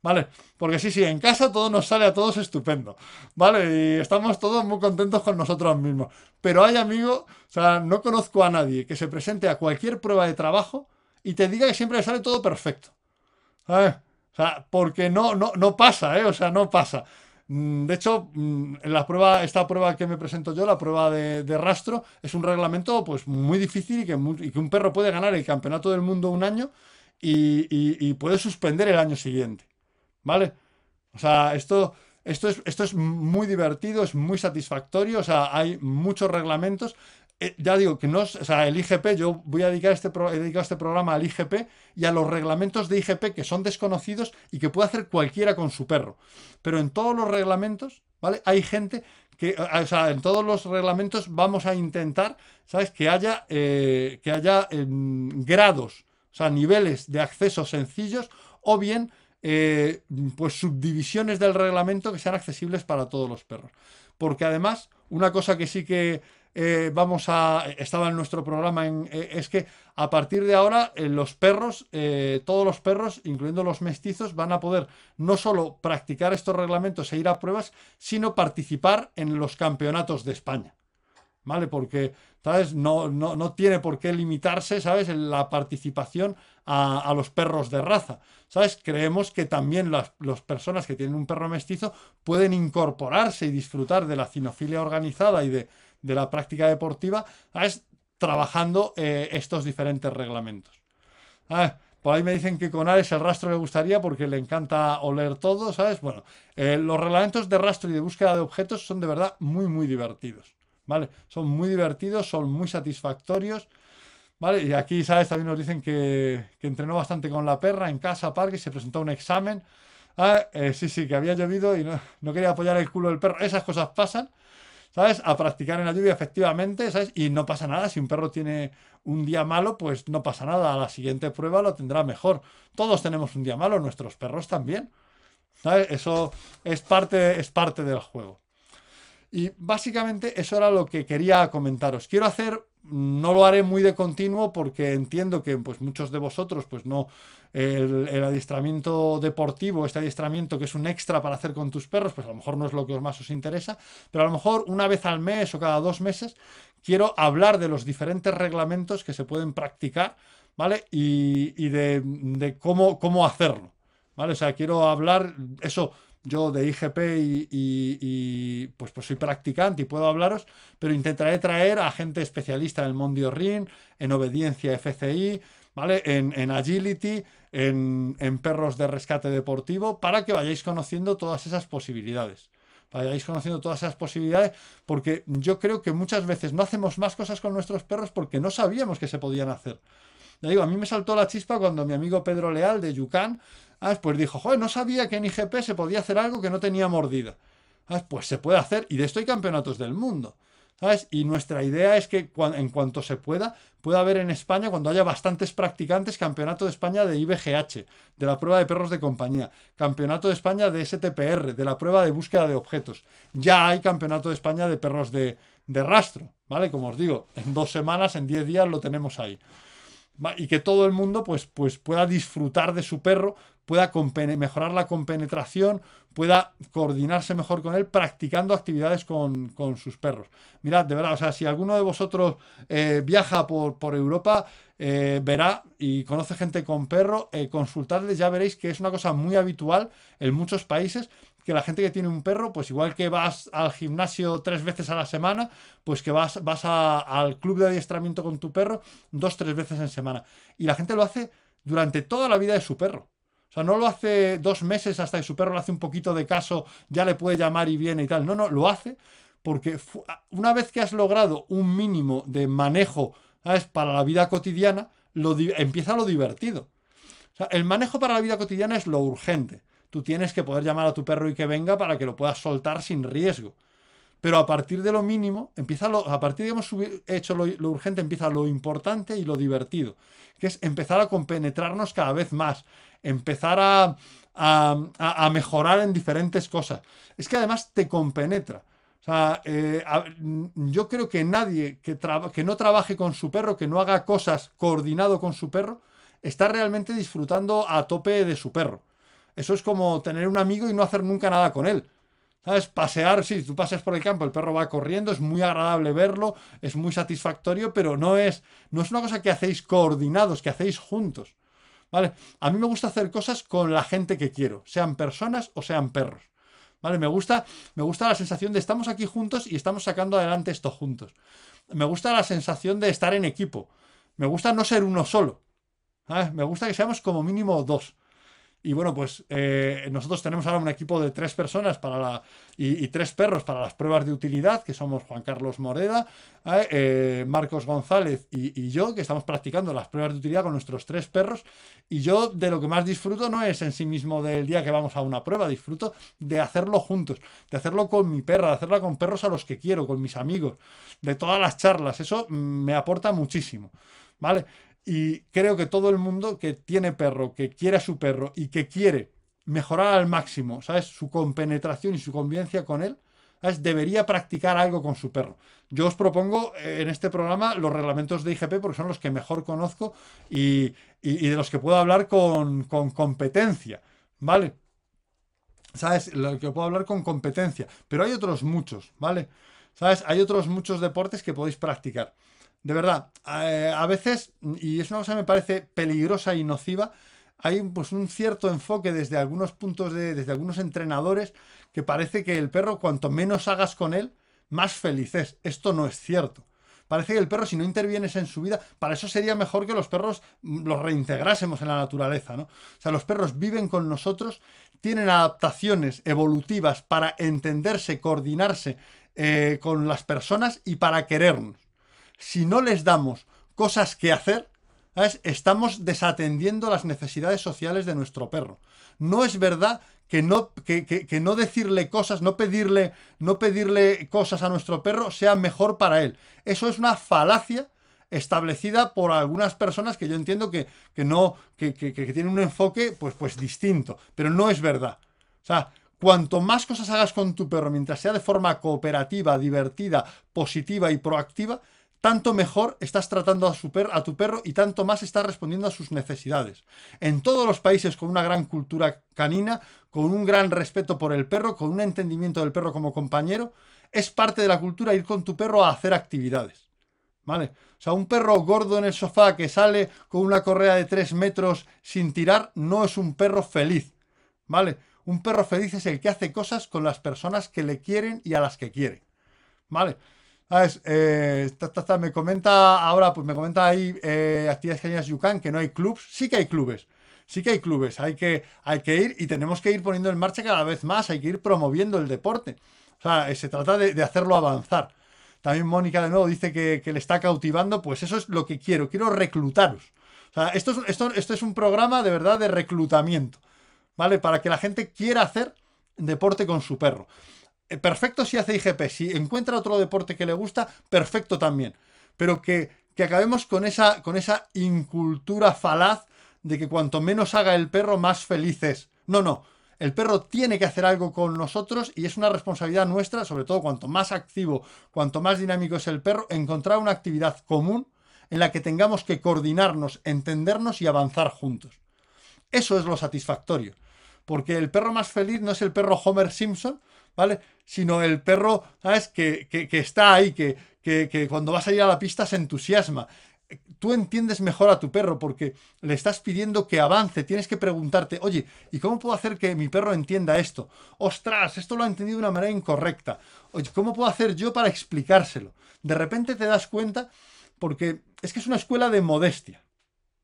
¿Vale? Porque sí, sí, en casa todo nos sale a todos estupendo, ¿vale? Y estamos todos muy contentos con nosotros mismos. Pero hay amigos, o sea, no conozco a nadie que se presente a cualquier prueba de trabajo y te diga que siempre le sale todo perfecto. ¿Sabes? O sea, porque no, no, no pasa, ¿eh? O sea, no pasa. Mm, de hecho, mm, en la prueba, esta prueba que me presento yo, la prueba de, rastro, es un reglamento pues muy difícil y que, un perro puede ganar el campeonato del mundo un año y, puede suspender el año siguiente. ¿Vale? O sea, esto, esto, es, esto es muy divertido, es muy satisfactorio, o sea, hay muchos reglamentos. Eh, ya digo que no o sea, el IGP, yo voy a dedicar este, he dedicado este programa al IGP y a los reglamentos de IGP que son desconocidos y que puede hacer cualquiera con su perro. Pero en todos los reglamentos, ¿vale? Hay gente que, o sea, en todos los reglamentos vamos a intentar, ¿sabes? Que haya, eh, que haya em, grados, o sea, niveles de acceso sencillos o bien, eh, pues subdivisiones del reglamento que sean accesibles para todos los perros. Porque además, una cosa que sí que eh, vamos a, estaba en nuestro programa, eh, es que a partir de ahora los perros, todos los perros, incluyendo los mestizos, van a poder no solo practicar estos reglamentos e ir a pruebas, sino participar en los campeonatos de España. ¿Vale? Porque, ¿sabes? No, no, tiene por qué limitarse, ¿sabes? La participación a, los perros de raza. ¿Sabes? Creemos que también las, las, personas que tienen un perro mestizo pueden incorporarse y disfrutar de la cinofilia organizada y de, de la práctica deportiva, es trabajando eh, estos diferentes reglamentos. Por ahí me dicen que con Ares el rastro le gustaría porque le encanta oler todo, ¿sabes? Bueno, eh, los reglamentos de rastro y de búsqueda de objetos son de verdad muy, muy divertidos, ¿vale? Son muy divertidos, son muy satisfactorios, ¿vale? Y aquí, ¿sabes? También nos dicen que, entrenó bastante con la perra en casa, parque, se presentó un examen. Ah, eh, sí, sí, que había llovido y no, no quería apoyar el culo del perro. Esas cosas pasan. ¿sabes? A practicar en la lluvia efectivamente, ¿sabes? Y no pasa nada, si un perro tiene un día malo, pues no pasa nada, a la siguiente prueba lo tendrá mejor. Todos tenemos un día malo, nuestros perros también. ¿Sabes? Eso es parte, es parte del juego. Y básicamente eso era lo que quería comentaros. Quiero hacer, no lo haré muy de continuo porque entiendo que pues, muchos de vosotros pues no, el, adiestramiento deportivo, este adiestramiento que es un extra para hacer con tus perros, pues a lo mejor no es lo que más os interesa, pero a lo mejor una vez al mes o cada dos meses quiero hablar de los diferentes reglamentos que se pueden practicar, ¿vale? Y, de, cómo, cómo hacerlo, ¿vale? O sea, quiero hablar, eso, yo de IGP y, pues, pues soy practicante y puedo hablaros, pero intentaré traer a gente especialista en el Mondio Ring, en obediencia FCI, ¿vale? En, en agility, en, perros de rescate deportivo para que vayáis conociendo todas esas posibilidades. Vayáis conociendo todas esas posibilidades porque yo creo que muchas veces no hacemos más cosas con nuestros perros porque no sabíamos que se podían hacer. Ya digo, a mí me saltó la chispa cuando mi amigo Pedro Leal de Yucán, ah, pues dijo, joder, no sabía que en IGP se podía hacer algo que no tenía mordida. Ah, pues se puede hacer y de esto hay campeonatos del mundo. ¿sabes? Y nuestra idea es que en cuanto se pueda, pueda haber en España, cuando haya bastantes practicantes, Campeonato de España de IBGH, de la prueba de perros de compañía, Campeonato de España de STPR, de la prueba de búsqueda de objetos. Ya hay Campeonato de España de perros de, de rastro, ¿vale? Como os digo, en dos semanas, en diez días lo tenemos ahí y que todo el mundo pues, pues pueda disfrutar de su perro, pueda mejorar la compenetración, pueda coordinarse mejor con él practicando actividades con, sus perros. Mirad, de verdad, o sea, si alguno de vosotros eh, viaja por, por Europa, eh, verá y conoce gente con perro, eh, consultadles, ya veréis que es una cosa muy habitual en muchos países que la gente que tiene un perro, pues igual que vas al gimnasio tres veces a la semana, pues que vas, vas al club de adiestramiento con tu perro dos, tres veces en semana. Y la gente lo hace durante toda la vida de su perro. O sea, no lo hace dos meses hasta que su perro le hace un poquito de caso, ya le puede llamar y viene y tal. No, no, lo hace porque una vez que has logrado un mínimo de manejo ¿sabes? para la vida cotidiana, lo, empieza lo divertido. O sea, el manejo para la vida cotidiana es lo urgente tú tienes que poder llamar a tu perro y que venga para que lo puedas soltar sin riesgo. pero a partir de lo mínimo, empieza lo, a partir de hemos hecho lo, urgente, empieza lo importante y lo divertido, que es empezar a compenetrarnos cada vez más, empezar a, a, mejorar en diferentes cosas. Es que además te compenetra. O sea, eh, yo creo que nadie que, que no trabaje con su perro, que no haga cosas coordinado con su perro, está realmente disfrutando a tope de su perro. Eso es como tener un amigo y no hacer nunca nada con él. ¿Sabes? Pasear, sí, tú paseas por el campo, el perro va corriendo, es muy agradable verlo, es muy satisfactorio, pero no es, no es una cosa que hacéis coordinados, que hacéis juntos. ¿Vale? A mí me gusta hacer cosas con la gente que quiero, sean personas o sean perros. ¿Vale? Me gusta, me gusta la sensación de estamos aquí juntos y estamos sacando adelante esto juntos. Me gusta la sensación de estar en equipo. Me gusta no ser uno solo. Me gusta que seamos como mínimo dos. Y bueno, pues eh, nosotros tenemos ahora un equipo de tres personas para la, y, tres perros para las pruebas de utilidad, que somos Juan Carlos Moreda, ¿eh? Eh, Marcos González y, yo, que estamos practicando las pruebas de utilidad con nuestros tres perros. Y yo de lo que más disfruto no es en sí mismo del día que vamos a una prueba, disfruto de hacerlo juntos, de hacerlo con mi perra, de hacerlo con perros a los que quiero, con mis amigos, de todas las charlas. Eso mm, me aporta muchísimo. ¿Vale? Y creo que todo el mundo que tiene perro, que quiere a su perro y que quiere mejorar al máximo, ¿sabes? Su compenetración y su convivencia con él, ¿sabes? Debería practicar algo con su perro. Yo os propongo eh, en este programa los reglamentos de IGP porque son los que mejor conozco y, de los que puedo hablar con, con competencia, ¿vale? ¿Sabes? Lo que puedo hablar con competencia. Pero hay otros muchos, ¿vale? ¿Sabes? Hay otros muchos deportes que podéis practicar de verdad, eh, a veces, y es una cosa que me parece peligrosa y nociva, hay pues, un cierto enfoque desde algunos puntos de, desde algunos entrenadores que parece que el perro cuanto menos hagas con él, más feliz es. Esto no es cierto. Parece que el perro, si no intervienes en su vida, para eso sería mejor que los perros los reintegrásemos en la naturaleza, ¿no? O sea, los perros viven con nosotros, tienen adaptaciones evolutivas para entenderse, coordinarse eh, con las personas y para querernos si no les damos cosas que hacer, estamos desatendiendo las necesidades sociales de nuestro perro. No es verdad que no, que, no decirle cosas, no pedirle, no pedirle cosas a nuestro perro sea mejor para él. Eso es una falacia establecida por algunas personas que yo entiendo que, no, que, tienen un enfoque pues, pues distinto, pero no es verdad. O sea, cuanto más cosas hagas con tu perro, mientras sea de forma cooperativa, divertida, positiva y proactiva, tanto mejor estás tratando a, su a tu perro y tanto más estás respondiendo a sus necesidades. En todos los países con una gran cultura canina, con un gran respeto por el perro, con un entendimiento del perro como compañero, es parte de la cultura ir con tu perro a hacer actividades. ¿Vale? O sea, un perro gordo en el sofá que sale con una correa de 3 metros sin tirar no es un perro feliz. ¿Vale? Un perro feliz es el que hace cosas con las personas que le quieren y a las que quiere. ¿Vale? Eh, me comenta ahora, pues me comenta ahí eh, actividades Yucán que no hay clubs. Sí que hay clubes. Sí que hay clubes. Hay que, hay que ir y tenemos que ir poniendo en marcha cada vez más. Hay que ir promoviendo el deporte. O sea, eh, se trata de, hacerlo avanzar. También Mónica de nuevo dice que, le está cautivando. Pues eso es lo que quiero. Quiero reclutaros. O sea, esto es, esto, esto es un programa de verdad de reclutamiento. ¿Vale? Para que la gente quiera hacer deporte con su perro. Eh, perfecto si hace IGP. Si encuentra otro deporte que le gusta, perfecto también. Pero que, acabemos con esa, con esa incultura falaz de que cuanto menos haga el perro, más feliz es. No, no. El perro tiene que hacer algo con nosotros y es una responsabilidad nuestra, sobre todo cuanto más activo, cuanto más dinámico es el perro, encontrar una actividad común en la que tengamos que coordinarnos, entendernos y avanzar juntos. Eso es lo satisfactorio. Porque el perro más feliz no es el perro Homer Simpson, ¿vale? Sino el perro, ¿sabes? Que, está ahí, que, que, cuando vas a ir a la pista se entusiasma. Tú entiendes mejor a tu perro porque le estás pidiendo que avance. Tienes que preguntarte, oye, ¿y cómo puedo hacer que mi perro entienda esto? Ostras, esto lo ha entendido de una manera incorrecta. Oye, ¿cómo puedo hacer yo para explicárselo? De repente te das cuenta porque es que es una escuela de modestia.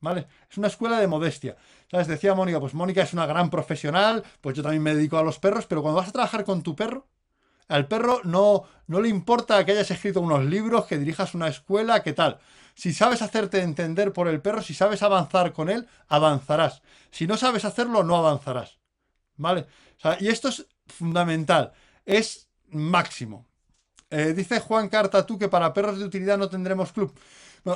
¿Vale? Es una escuela de modestia. ¿Sabes? Decía Mónica, pues Mónica es una gran profesional, pues yo también me dedico a los perros, pero cuando vas a trabajar con tu perro, al perro no, no le importa que hayas escrito unos libros, que dirijas una escuela, qué tal. Si sabes hacerte entender por el perro, si sabes avanzar con él, avanzarás. Si no sabes hacerlo, no avanzarás. ¿Vale? y esto es fundamental, es máximo. Eh, dice Juan Carta tú que para perros de utilidad no tendremos club.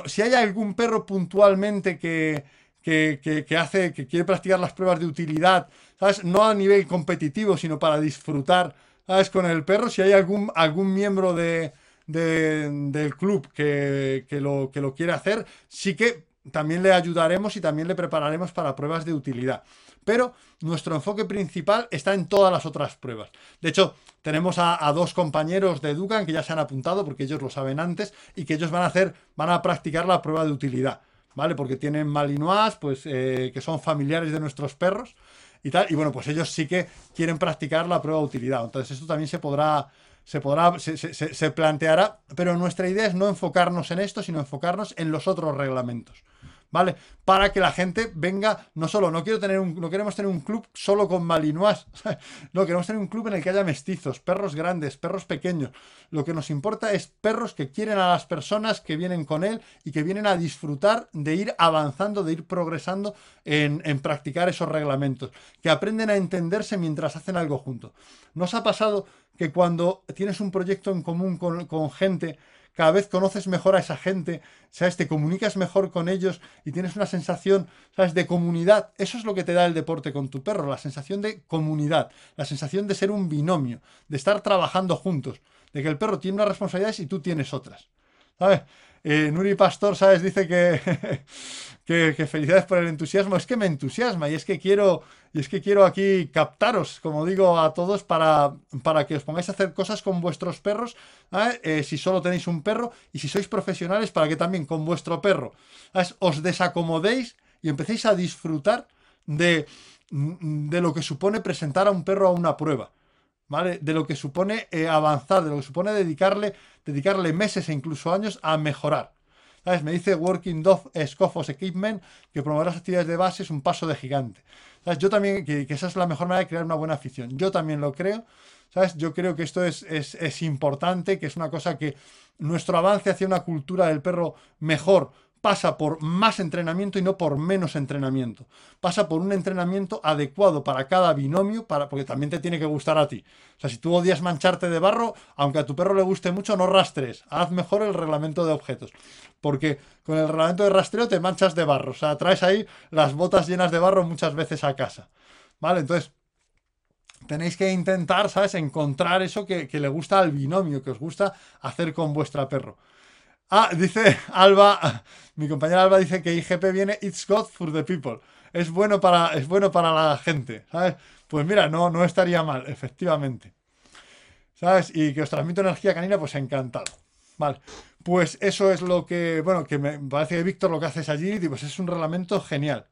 Si hay algún perro puntualmente que, que, hace, que quiere practicar las pruebas de utilidad, ¿sabes? No a nivel competitivo, sino para disfrutar, ¿sabes? Con el perro, si hay algún, algún miembro de, del club que, lo, que lo quiere hacer, sí que también le ayudaremos y también le prepararemos para pruebas de utilidad. Pero nuestro enfoque principal está en todas las otras pruebas. De hecho, tenemos a, dos compañeros de Dugan que ya se han apuntado porque ellos lo saben antes y que ellos van a hacer, van a practicar la prueba de utilidad. ¿vale? Porque tienen malinois, pues, eh, que son familiares de nuestros perros y tal. Y bueno, pues ellos sí que quieren practicar la prueba de utilidad. Entonces, esto también se podrá, se podrá, se, se planteará, pero nuestra idea es no enfocarnos en esto, sino enfocarnos en los otros reglamentos. ¿Vale? Para que la gente venga, no solo, no quiero tener un, no queremos tener un club solo con malinois, no, queremos tener un club en el que haya mestizos, perros grandes, perros pequeños. Lo que nos importa es perros que quieren a las personas que vienen con él y que vienen a disfrutar de ir avanzando, de ir progresando en, practicar esos reglamentos, que aprenden a entenderse mientras hacen algo juntos. ¿Nos ha pasado que cuando tienes un proyecto en común con, con gente, cada vez conoces mejor a esa gente, ¿sabes? Te comunicas mejor con ellos y tienes una sensación, ¿sabes? De comunidad. Eso es lo que te da el deporte con tu perro, la sensación de comunidad, la sensación de ser un binomio, de estar trabajando juntos, de que el perro tiene unas responsabilidades y tú tienes otras, ¿sabes? Eh, Nuri Pastor, ¿sabes? Dice que, que, felicidades por el entusiasmo. Es que me entusiasma y es que quiero, y es que quiero aquí captaros, como digo a todos, para, para que os pongáis a hacer cosas con vuestros perros, ¿eh? Si solo tenéis un perro, y si sois profesionales, para que también con vuestro perro os desacomodéis y empecéis a disfrutar de, de lo que supone presentar a un perro a una prueba. De lo que supone eh, avanzar, de lo que supone dedicarle, dedicarle meses e incluso años a mejorar. ¿Sabes? Me dice Working Dog Scofos Equipment que promover las actividades de base es un paso de gigante. ¿Sabes? Yo también, que, esa es la mejor manera de crear una buena afición. Yo también lo creo. ¿Sabes? Yo creo que esto es, es, es importante, que es una cosa que nuestro avance hacia una cultura del perro mejor pasa por más entrenamiento y no por menos entrenamiento. Pasa por un entrenamiento adecuado para cada binomio, para, porque también te tiene que gustar a ti. O sea, si tú odias mancharte de barro, aunque a tu perro le guste mucho, no rastres. Haz mejor el reglamento de objetos. Porque con el reglamento de rastreo te manchas de barro. O sea, traes ahí las botas llenas de barro muchas veces a casa. ¿Vale? Entonces, tenéis que intentar, ¿sabes? Encontrar eso que, que le gusta al binomio, que os gusta hacer con vuestra perro. Ah, dice Alba, mi compañera Alba dice que IGP viene It's God for the people. Es bueno para, es bueno para la gente, ¿sabes? Pues mira, no, no estaría mal, efectivamente. ¿Sabes? Y que os transmito energía canina, pues encantado. Vale. Pues eso es lo que, bueno, que me parece que Víctor lo que haces allí, pues es un reglamento genial.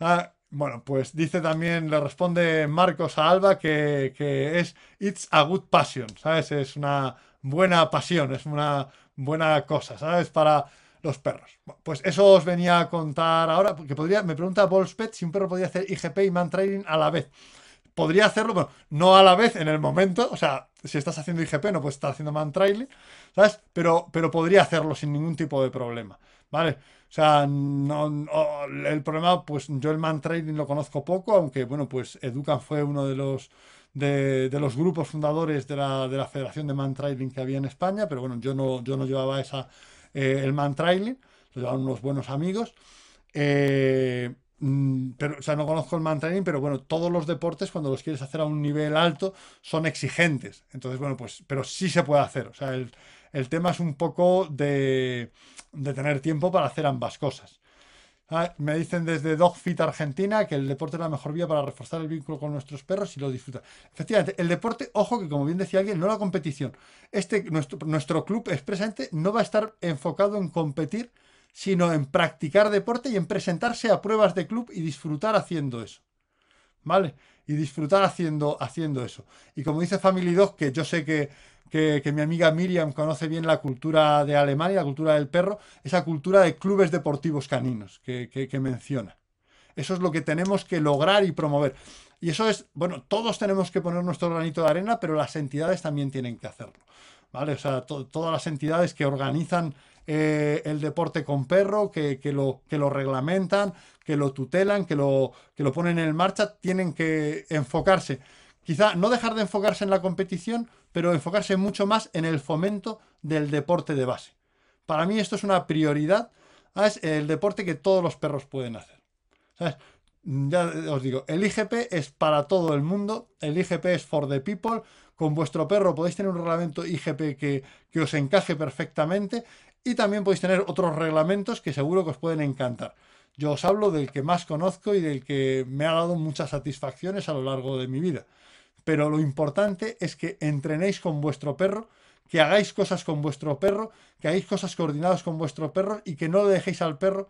Ah, bueno, pues dice también, le responde Marcos a Alba que, que es It's a good passion, ¿sabes? Es una buena pasión, es una buena cosa, ¿sabes? Para los perros. Pues eso os venía a contar ahora, porque podría, me pregunta Volspet si un perro podría hacer IGP y man training a la vez. Podría hacerlo, bueno, no a la vez en el momento, o sea, si estás haciendo IGP no puedes estar haciendo man trailing, ¿sabes? Pero, pero podría hacerlo sin ningún tipo de problema, ¿vale? O sea, no, el problema, pues yo el man trailing lo conozco poco, aunque bueno, pues Educan fue uno de los de, los grupos fundadores de la, de la Federación de Man Trailing que había en España, pero bueno, yo no, yo no llevaba esa, eh, el Man Trailing, lo llevaban unos buenos amigos. Eh, mm, pero, o sea, no conozco el man training, pero bueno, todos los deportes, cuando los quieres hacer a un nivel alto, son exigentes. Entonces, bueno, pues, pero sí se puede hacer. O sea, el, el tema es un poco de, de tener tiempo para hacer ambas cosas. Ah, me dicen desde Dogfit Argentina que el deporte es la mejor vía para reforzar el vínculo con nuestros perros y lo disfrutar. Efectivamente, el deporte, ojo que como bien decía alguien, no la competición. Este, nuestro, nuestro club expresamente no va a estar enfocado en competir, sino en practicar deporte y en presentarse a pruebas de club y disfrutar haciendo eso. ¿Vale? Y disfrutar haciendo, haciendo eso. Y como dice Family Dog, que yo sé que que, mi amiga Miriam conoce bien la cultura de Alemania, la cultura del perro, esa cultura de clubes deportivos caninos que, que menciona. Eso es lo que tenemos que lograr y promover. Y eso es, bueno, todos tenemos que poner nuestro granito de arena, pero las entidades también tienen que hacerlo. ¿Vale? O sea, todas las entidades que organizan eh, el deporte con perro, que, que, lo, que lo reglamentan, que lo tutelan, que lo, que lo ponen en marcha, tienen que enfocarse quizá no dejar de enfocarse en la competición, pero enfocarse mucho más en el fomento del deporte de base. Para mí esto es una prioridad, es el deporte que todos los perros pueden hacer. Ya os digo, el IGP es para todo el mundo, el IGP es for the people, con vuestro perro podéis tener un reglamento IGP que, que os encaje perfectamente y también podéis tener otros reglamentos que seguro que os pueden encantar. Yo os hablo del que más conozco y del que me ha dado muchas satisfacciones a lo largo de mi vida. Pero lo importante es que entrenéis con vuestro perro, que hagáis cosas con vuestro perro, que hagáis cosas coordinadas con vuestro perro y que no le dejéis al perro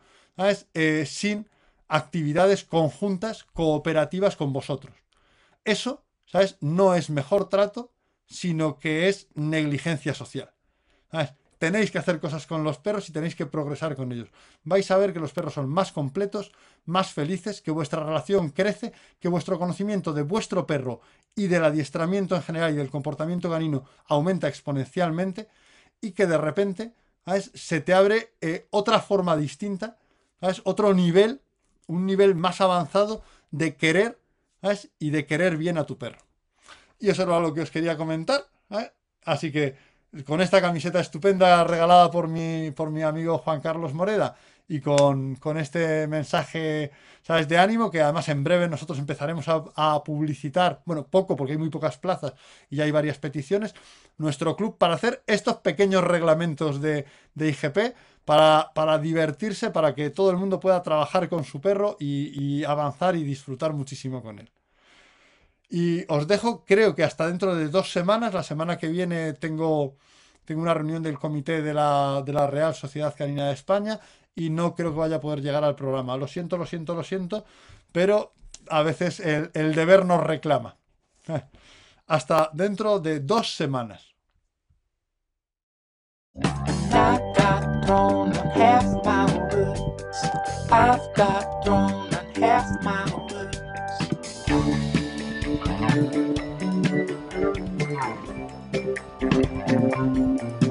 eh, sin actividades conjuntas, cooperativas con vosotros. Eso, ¿sabes? No es mejor trato, sino que es negligencia social. ¿Sabes? Tenéis que hacer cosas con los perros y tenéis que progresar con ellos. Vais a ver que los perros son más completos, más felices, que vuestra relación crece, que vuestro conocimiento de vuestro perro y del adiestramiento en general y del comportamiento canino aumenta exponencialmente y que de repente se te abre eh, otra forma distinta, ¿sabes? otro nivel, un nivel más avanzado de querer y de querer bien a tu perro. Y eso era lo que os quería comentar. Así que con esta camiseta estupenda regalada por mi, por mi amigo Juan Carlos Moreda y con, este mensaje, ¿sabes?, de ánimo, que además en breve nosotros empezaremos a, publicitar, bueno, poco porque hay muy pocas plazas y hay varias peticiones, nuestro club para hacer estos pequeños reglamentos de, IGP para, para, divertirse, para que todo el mundo pueda trabajar con su perro y avanzar y disfrutar muchísimo con él. Y os dejo, creo que hasta dentro de dos semanas, la semana que viene tengo, tengo una reunión del comité de la, de la Real Sociedad Canina de España y no creo que vaya a poder llegar al programa. Lo siento, lo siento, lo siento, pero a veces el, el deber nos reclama. Hasta dentro de dos semanas. Thank you.